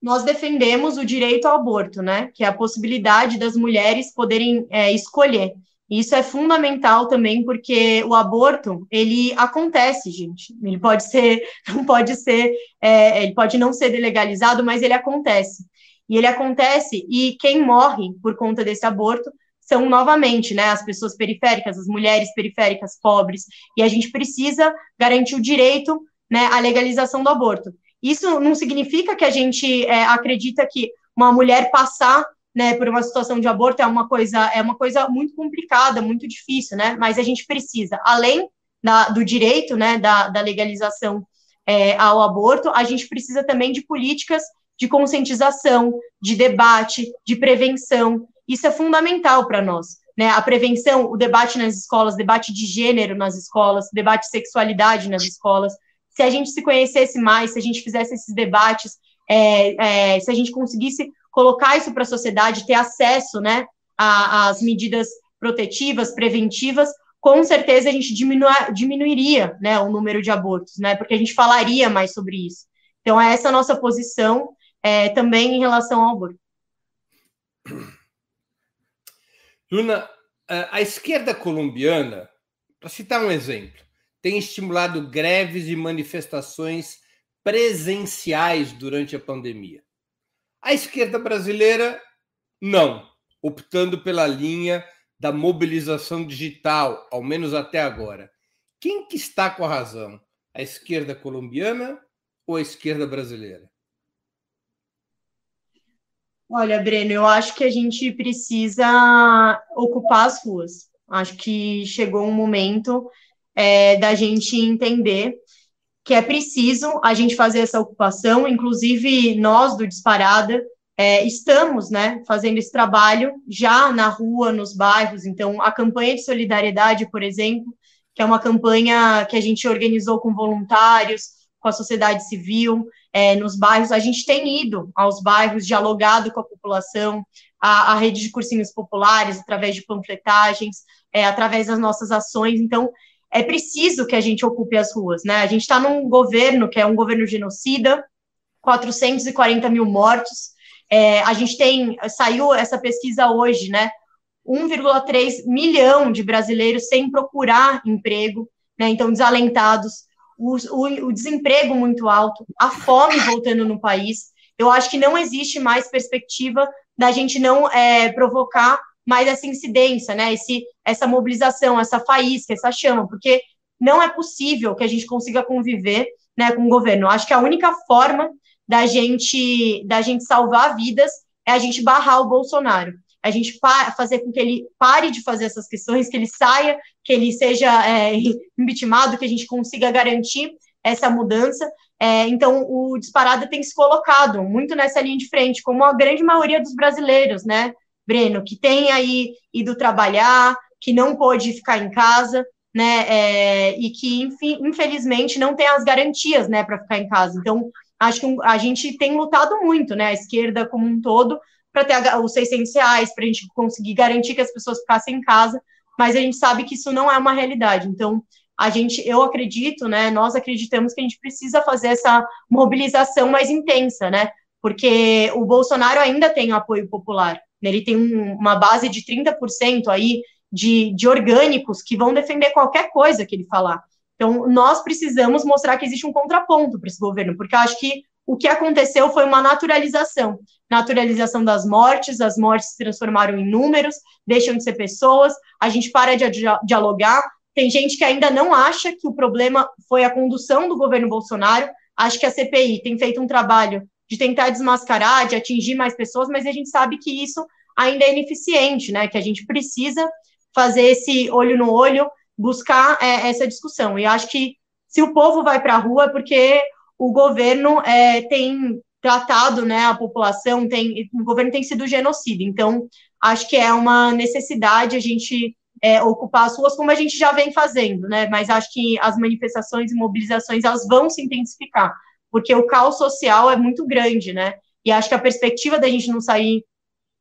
S3: Nós defendemos o direito ao aborto, né? Que é a possibilidade das mulheres poderem é, escolher. Isso é fundamental também porque o aborto ele acontece, gente. Ele pode ser, não pode ser, é, ele pode não ser legalizado, mas ele acontece. E ele acontece e quem morre por conta desse aborto são novamente, né, as pessoas periféricas, as mulheres periféricas pobres. E a gente precisa garantir o direito, né, à legalização do aborto. Isso não significa que a gente é, acredita que uma mulher passar né, por uma situação de aborto é uma coisa é uma coisa muito complicada, muito difícil, né? Mas a gente precisa, além da, do direito, né, da, da legalização é, ao aborto, a gente precisa também de políticas de conscientização, de debate, de prevenção. Isso é fundamental para nós. Né, a prevenção, o debate nas escolas, debate de gênero nas escolas, debate de sexualidade nas escolas. Se a gente se conhecesse mais, se a gente fizesse esses debates, é, é, se a gente conseguisse colocar isso para a sociedade, ter acesso, né, às medidas protetivas, preventivas, com certeza a gente diminuiria, né, o número de abortos, né, porque a gente falaria mais sobre isso. Então, é essa a nossa posição é, também em relação ao aborto.
S2: Luna, a esquerda colombiana, para citar um exemplo, tem estimulado greves e manifestações presenciais durante a pandemia. A esquerda brasileira, não, optando pela linha da mobilização digital, ao menos até agora. Quem que está com a razão? A esquerda colombiana ou a esquerda brasileira?
S3: Olha, Breno, eu acho que a gente precisa ocupar as ruas. Acho que chegou um momento é, da gente entender que é preciso a gente fazer essa ocupação, inclusive nós do Disparada é, estamos né, fazendo esse trabalho já na rua, nos bairros. Então, a campanha de solidariedade, por exemplo, que é uma campanha que a gente organizou com voluntários, com a sociedade civil, é, nos bairros, a gente tem ido aos bairros, dialogado com a população, a, a rede de cursinhos populares, através de panfletagens, é, através das nossas ações. Então, é preciso que a gente ocupe as ruas, né? A gente está num governo que é um governo genocida, 440 mil mortos. É, a gente tem, saiu essa pesquisa hoje, né? 1,3 milhão de brasileiros sem procurar emprego, né? Então, desalentados, o, o, o desemprego muito alto, a fome voltando no país. Eu acho que não existe mais perspectiva da gente não é, provocar mais essa incidência, né? Esse, essa mobilização, essa faísca, essa chama, porque não é possível que a gente consiga conviver né, com o governo. Acho que a única forma da gente da gente salvar vidas é a gente barrar o Bolsonaro. A gente fazer com que ele pare de fazer essas questões, que ele saia, que ele seja é, que a gente consiga garantir essa mudança. É, então, o Disparada tem se colocado muito nessa linha de frente, como a grande maioria dos brasileiros, né? Breno, que tem aí ido trabalhar, que não pôde ficar em casa, né, é, e que, infelizmente, não tem as garantias, né, para ficar em casa. Então, acho que a gente tem lutado muito, né, a esquerda como um todo, para ter os 600 reais, para a gente conseguir garantir que as pessoas ficassem em casa, mas a gente sabe que isso não é uma realidade. Então, a gente, eu acredito, né, nós acreditamos que a gente precisa fazer essa mobilização mais intensa, né, porque o Bolsonaro ainda tem apoio popular, né? Ele tem um, uma base de 30% aí de, de orgânicos que vão defender qualquer coisa que ele falar. Então, nós precisamos mostrar que existe um contraponto para esse governo, porque eu acho que o que aconteceu foi uma naturalização naturalização das mortes, as mortes se transformaram em números, deixam de ser pessoas, a gente para de dialogar. Tem gente que ainda não acha que o problema foi a condução do governo Bolsonaro, acho que a CPI tem feito um trabalho de tentar desmascarar, de atingir mais pessoas, mas a gente sabe que isso ainda é ineficiente, né? Que a gente precisa fazer esse olho no olho, buscar é, essa discussão. E acho que se o povo vai para a rua é porque o governo é, tem tratado né, a população, tem, o governo tem sido genocídio. Então, acho que é uma necessidade a gente é, ocupar as ruas como a gente já vem fazendo, né? Mas acho que as manifestações e mobilizações elas vão se intensificar porque o caos social é muito grande, né? E acho que a perspectiva da gente não sair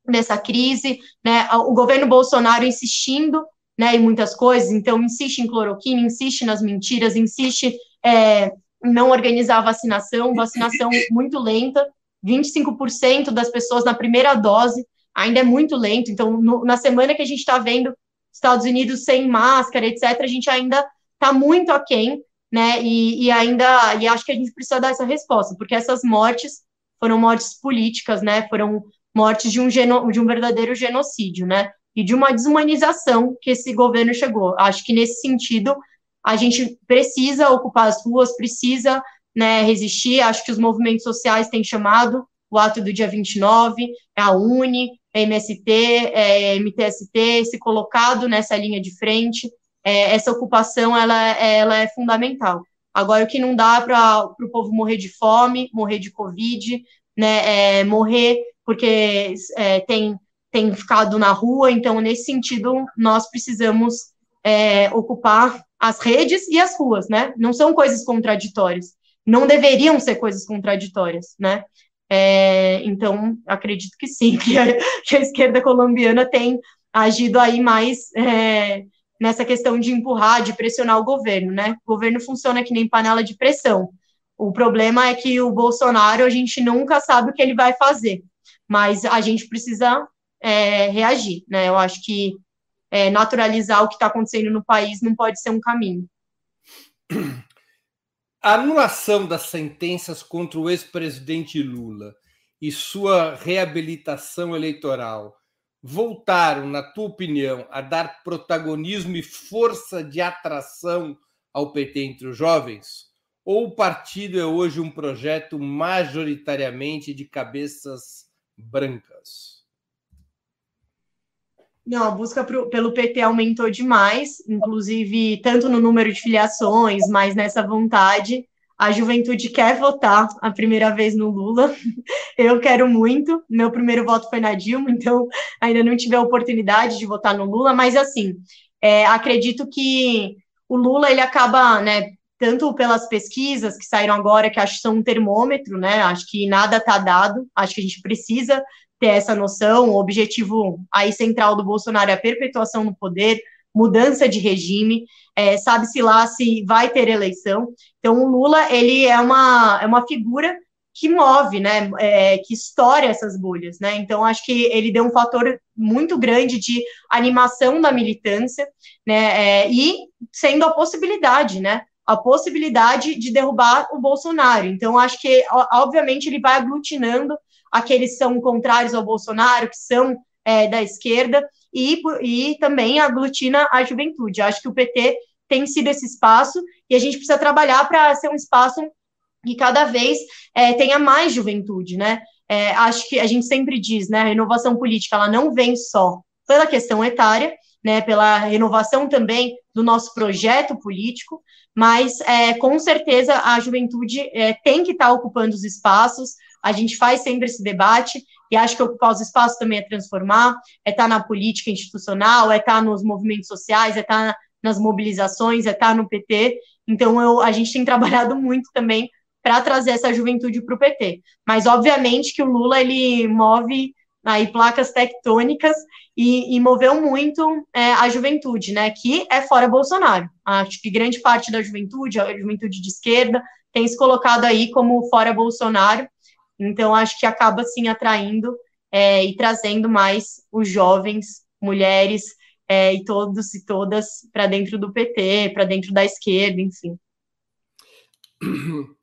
S3: dessa crise, né? O governo Bolsonaro insistindo, né, em muitas coisas, então insiste em cloroquina, insiste nas mentiras, insiste é, em não organizar a vacinação, vacinação muito lenta, 25% das pessoas na primeira dose ainda é muito lento. Então, no, na semana que a gente está vendo Estados Unidos sem máscara, etc., a gente ainda está muito aquém né? E, e ainda, e acho que a gente precisa dar essa resposta, porque essas mortes foram mortes políticas, né? Foram mortes de um, geno, de um verdadeiro genocídio, né? E de uma desumanização que esse governo chegou. Acho que nesse sentido a gente precisa ocupar as ruas, precisa né, resistir. Acho que os movimentos sociais têm chamado o ato do dia 29, a UNE, a MST, é, MTST, se colocado nessa linha de frente é, essa ocupação ela, ela é fundamental. Agora, o que não dá para o povo morrer de fome, morrer de Covid, né, é, morrer porque é, tem, tem ficado na rua, então, nesse sentido, nós precisamos é, ocupar as redes e as ruas, né? Não são coisas contraditórias, não deveriam ser coisas contraditórias, né? É, então, acredito que sim, que a, que a, esquerda colombiana tem agido aí mais é, nessa questão de empurrar, de pressionar o governo, né? O governo funciona que nem panela de pressão. O problema é que o Bolsonaro, a gente nunca sabe o que ele vai fazer, mas a gente precisa é, reagir, né? Eu acho que é, naturalizar o que está acontecendo no país não pode ser um caminho.
S2: A anulação das sentenças contra o ex-presidente Lula e sua reabilitação eleitoral voltaram, na tua opinião, a dar protagonismo e força de atração ao PT entre os jovens? Ou o partido é hoje um projeto majoritariamente de cabeças brancas?
S3: Não, a busca pro, pelo PT aumentou demais, inclusive tanto no número de filiações, mas nessa vontade a juventude quer votar a primeira vez no Lula. Eu quero muito. Meu primeiro voto foi na Dilma, então ainda não tive a oportunidade de votar no Lula, mas assim, é, acredito que o Lula ele acaba, né, tanto pelas pesquisas que saíram agora, que acho que são um termômetro, né? Acho que nada está dado, acho que a gente precisa ter essa noção. O objetivo aí central do Bolsonaro é a perpetuação no poder, mudança de regime, é, sabe-se lá se vai ter eleição. Então, o Lula, ele é uma, é uma figura que move, né, é, que estoura essas bolhas, né, então acho que ele deu um fator muito grande de animação da militância, né, é, e sendo a possibilidade, né, a possibilidade de derrubar o Bolsonaro, então acho que, obviamente, ele vai aglutinando aqueles que são contrários ao Bolsonaro, que são é, da esquerda, e, e também aglutina a juventude, acho que o PT tem sido esse espaço, e a gente precisa trabalhar para ser um espaço que cada vez é, tenha mais juventude, né? É, acho que a gente sempre diz, né? A renovação política ela não vem só pela questão etária, né? Pela renovação também do nosso projeto político, mas é, com certeza a juventude é, tem que estar tá ocupando os espaços. A gente faz sempre esse debate e acho que ocupar os espaços também é transformar, é estar tá na política institucional, é estar tá nos movimentos sociais, é estar nas mobilizações, é estar no PT. Então eu, a gente tem trabalhado muito também para trazer essa juventude para o PT. Mas, obviamente, que o Lula ele move aí placas tectônicas e, e moveu muito é, a juventude, né? Que é fora Bolsonaro. Acho que grande parte da juventude, a juventude de esquerda, tem se colocado aí como fora Bolsonaro. Então, acho que acaba sim atraindo é, e trazendo mais os jovens, mulheres é, e todos e todas para dentro do PT, para dentro da esquerda, enfim.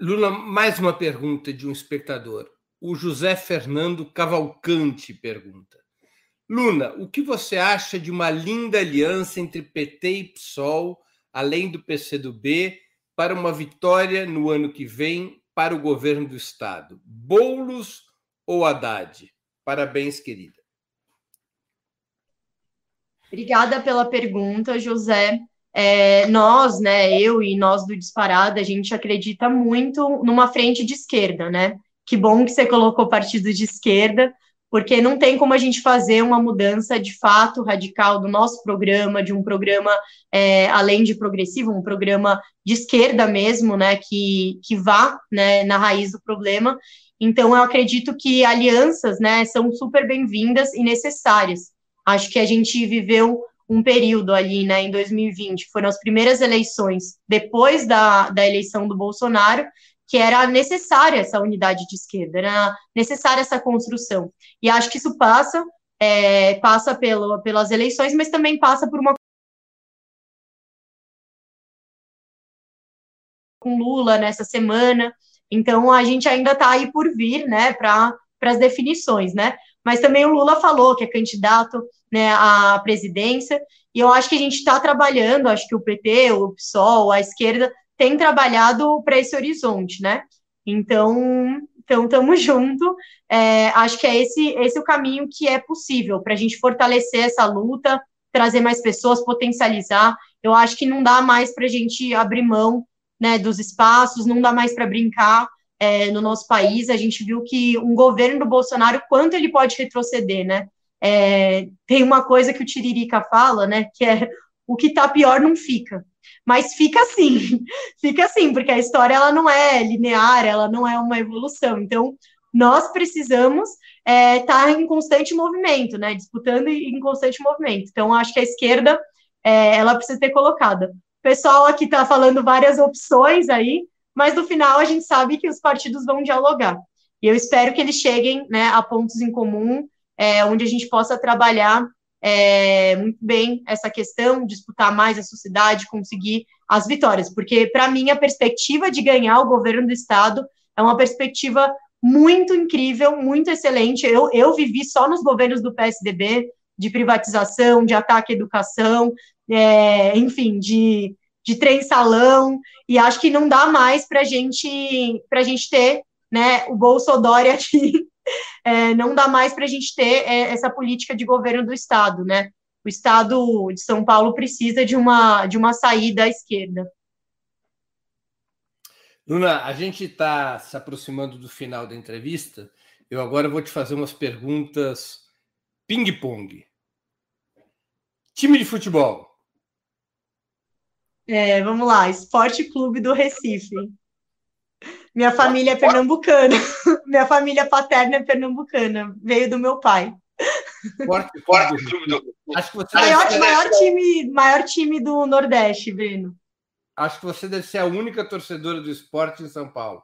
S2: Lula, mais uma pergunta de um espectador. O José Fernando Cavalcante pergunta: Luna, o que você acha de uma linda aliança entre PT e PSOL, além do PCdoB, para uma vitória no ano que vem para o governo do Estado? Boulos ou Haddad? Parabéns, querida.
S3: Obrigada pela pergunta, José. É, nós, né, eu e nós do Disparada, a gente acredita muito numa frente de esquerda, né? Que bom que você colocou partido de esquerda, porque não tem como a gente fazer uma mudança de fato radical do nosso programa, de um programa é, além de progressivo, um programa de esquerda mesmo, né, que, que vá né, na raiz do problema. Então, eu acredito que alianças né, são super bem-vindas e necessárias. Acho que a gente viveu um período ali, né, em 2020, foram as primeiras eleições depois da, da eleição do Bolsonaro, que era necessária essa unidade de esquerda, era necessária essa construção. E acho que isso passa, é, passa pelo, pelas eleições, mas também passa por uma com Lula nessa semana. Então a gente ainda está aí por vir, né, para as definições, né? Mas também o Lula falou que é candidato né, à presidência, e eu acho que a gente está trabalhando, acho que o PT, o PSOL, a esquerda, tem trabalhado para esse horizonte, né? Então, então estamos junto. É, acho que é esse, esse o caminho que é possível para a gente fortalecer essa luta, trazer mais pessoas, potencializar. Eu acho que não dá mais para a gente abrir mão né, dos espaços, não dá mais para brincar é, no nosso país. A gente viu que um governo do Bolsonaro, quanto ele pode retroceder, né? É, tem uma coisa que o Tiririca fala, né, que é o que tá pior não fica. Mas fica assim, fica assim, porque a história ela não é linear, ela não é uma evolução. Então, nós precisamos estar é, tá em constante movimento, né, disputando em constante movimento. Então, acho que a esquerda, é, ela precisa ter colocada. O pessoal aqui está falando várias opções aí, mas no final a gente sabe que os partidos vão dialogar. E eu espero que eles cheguem né, a pontos em comum é, onde a gente possa trabalhar é, muito bem essa questão, disputar mais a sociedade, conseguir as vitórias, porque para mim a perspectiva de ganhar o governo do estado é uma perspectiva muito incrível, muito excelente. Eu, eu vivi só nos governos do PSDB, de privatização, de ataque à educação, é, enfim, de, de trem-salão, e acho que não dá mais para gente, a gente ter né, o Bolsonaro aqui é, não dá mais para a gente ter é, essa política de governo do Estado, né? O Estado de São Paulo precisa de uma, de uma saída à esquerda.
S2: Luna, a gente está se aproximando do final da entrevista. Eu agora vou te fazer umas perguntas ping-pong. Time de futebol.
S3: É, vamos lá, Esporte Clube do Recife. Minha família é pernambucana. Minha família paterna é pernambucana. Veio do meu pai.
S2: Forte, forte Clube do
S3: Acho que você maior, ser... maior, time, maior time do Nordeste, Breno.
S2: Acho que você deve ser a única torcedora do esporte em São Paulo.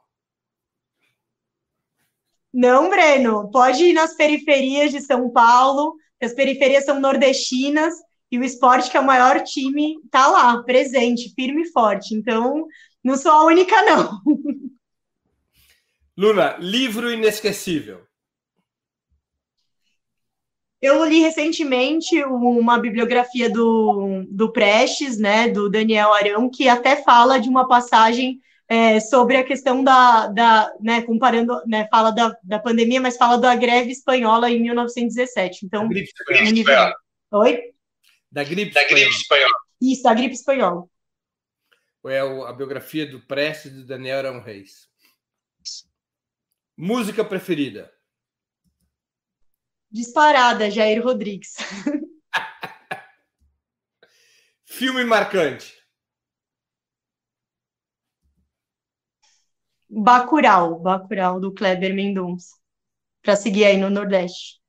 S3: Não, Breno. Pode ir nas periferias de São Paulo. As periferias são nordestinas e o esporte, que é o maior time, tá lá, presente, firme e forte. Então, não sou a única, não.
S2: Luna, livro inesquecível.
S3: Eu li recentemente uma bibliografia do, do Prestes, né, do Daniel Arão, que até fala de uma passagem é, sobre a questão da, da né, comparando, né, fala da, da pandemia, mas fala da greve espanhola em 1917. Então,
S2: da gripe espanhola.
S3: Oi?
S2: Da gripe,
S4: da gripe espanhola.
S3: Isso, da gripe espanhola.
S2: É a biografia do Prestes do Daniel Arão Reis. Música preferida?
S3: Disparada, Jair Rodrigues.
S2: Filme marcante?
S3: Bacurau, Bacurau, do Kleber Mendonça. Para seguir aí no Nordeste.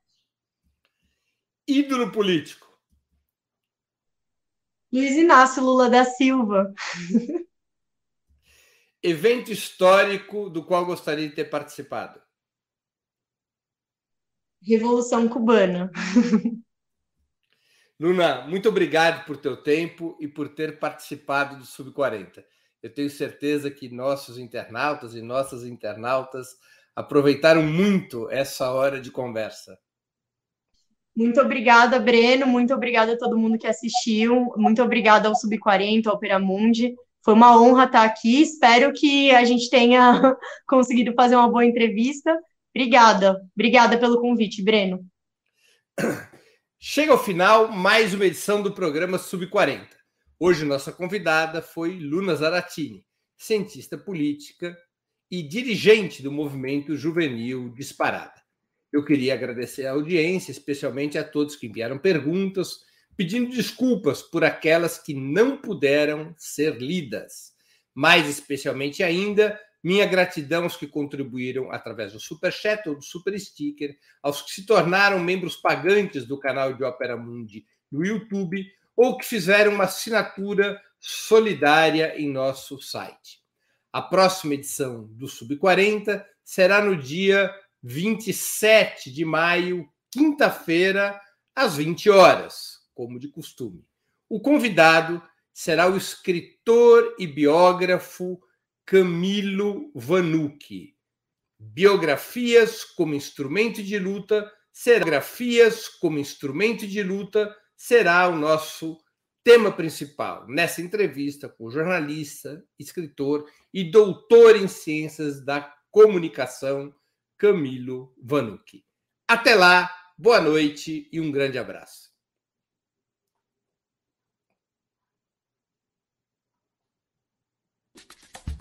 S2: Ídolo político?
S3: Luiz Inácio Lula da Silva.
S2: Evento histórico do qual gostaria de ter participado?
S3: Revolução Cubana.
S2: Luna, muito obrigado por teu tempo e por ter participado do Sub 40. Eu tenho certeza que nossos internautas e nossas internautas aproveitaram muito essa hora de conversa.
S3: Muito obrigada, Breno. Muito obrigada a todo mundo que assistiu. Muito obrigada ao Sub 40, ao Operamundi. Foi uma honra estar aqui. Espero que a gente tenha conseguido fazer uma boa entrevista. Obrigada. Obrigada pelo convite, Breno.
S2: Chega ao final mais uma edição do programa Sub 40. Hoje nossa convidada foi Luna Zaratini, cientista política e dirigente do movimento juvenil Disparada. Eu queria agradecer a audiência, especialmente a todos que enviaram perguntas, pedindo desculpas por aquelas que não puderam ser lidas. Mais especialmente ainda, minha gratidão aos que contribuíram através do Super Chat ou do Super Sticker, aos que se tornaram membros pagantes do canal de Opera Mundi no YouTube ou que fizeram uma assinatura solidária em nosso site. A próxima edição do Sub 40 será no dia 27 de maio, quinta-feira, às 20 horas como de costume. O convidado será o escritor e biógrafo Camilo Vanucci. Biografias como instrumento de luta, seragrafias como instrumento de luta será o nosso tema principal nessa entrevista com o jornalista, escritor e doutor em ciências da comunicação Camilo Vanucci. Até lá, boa noite e um grande abraço.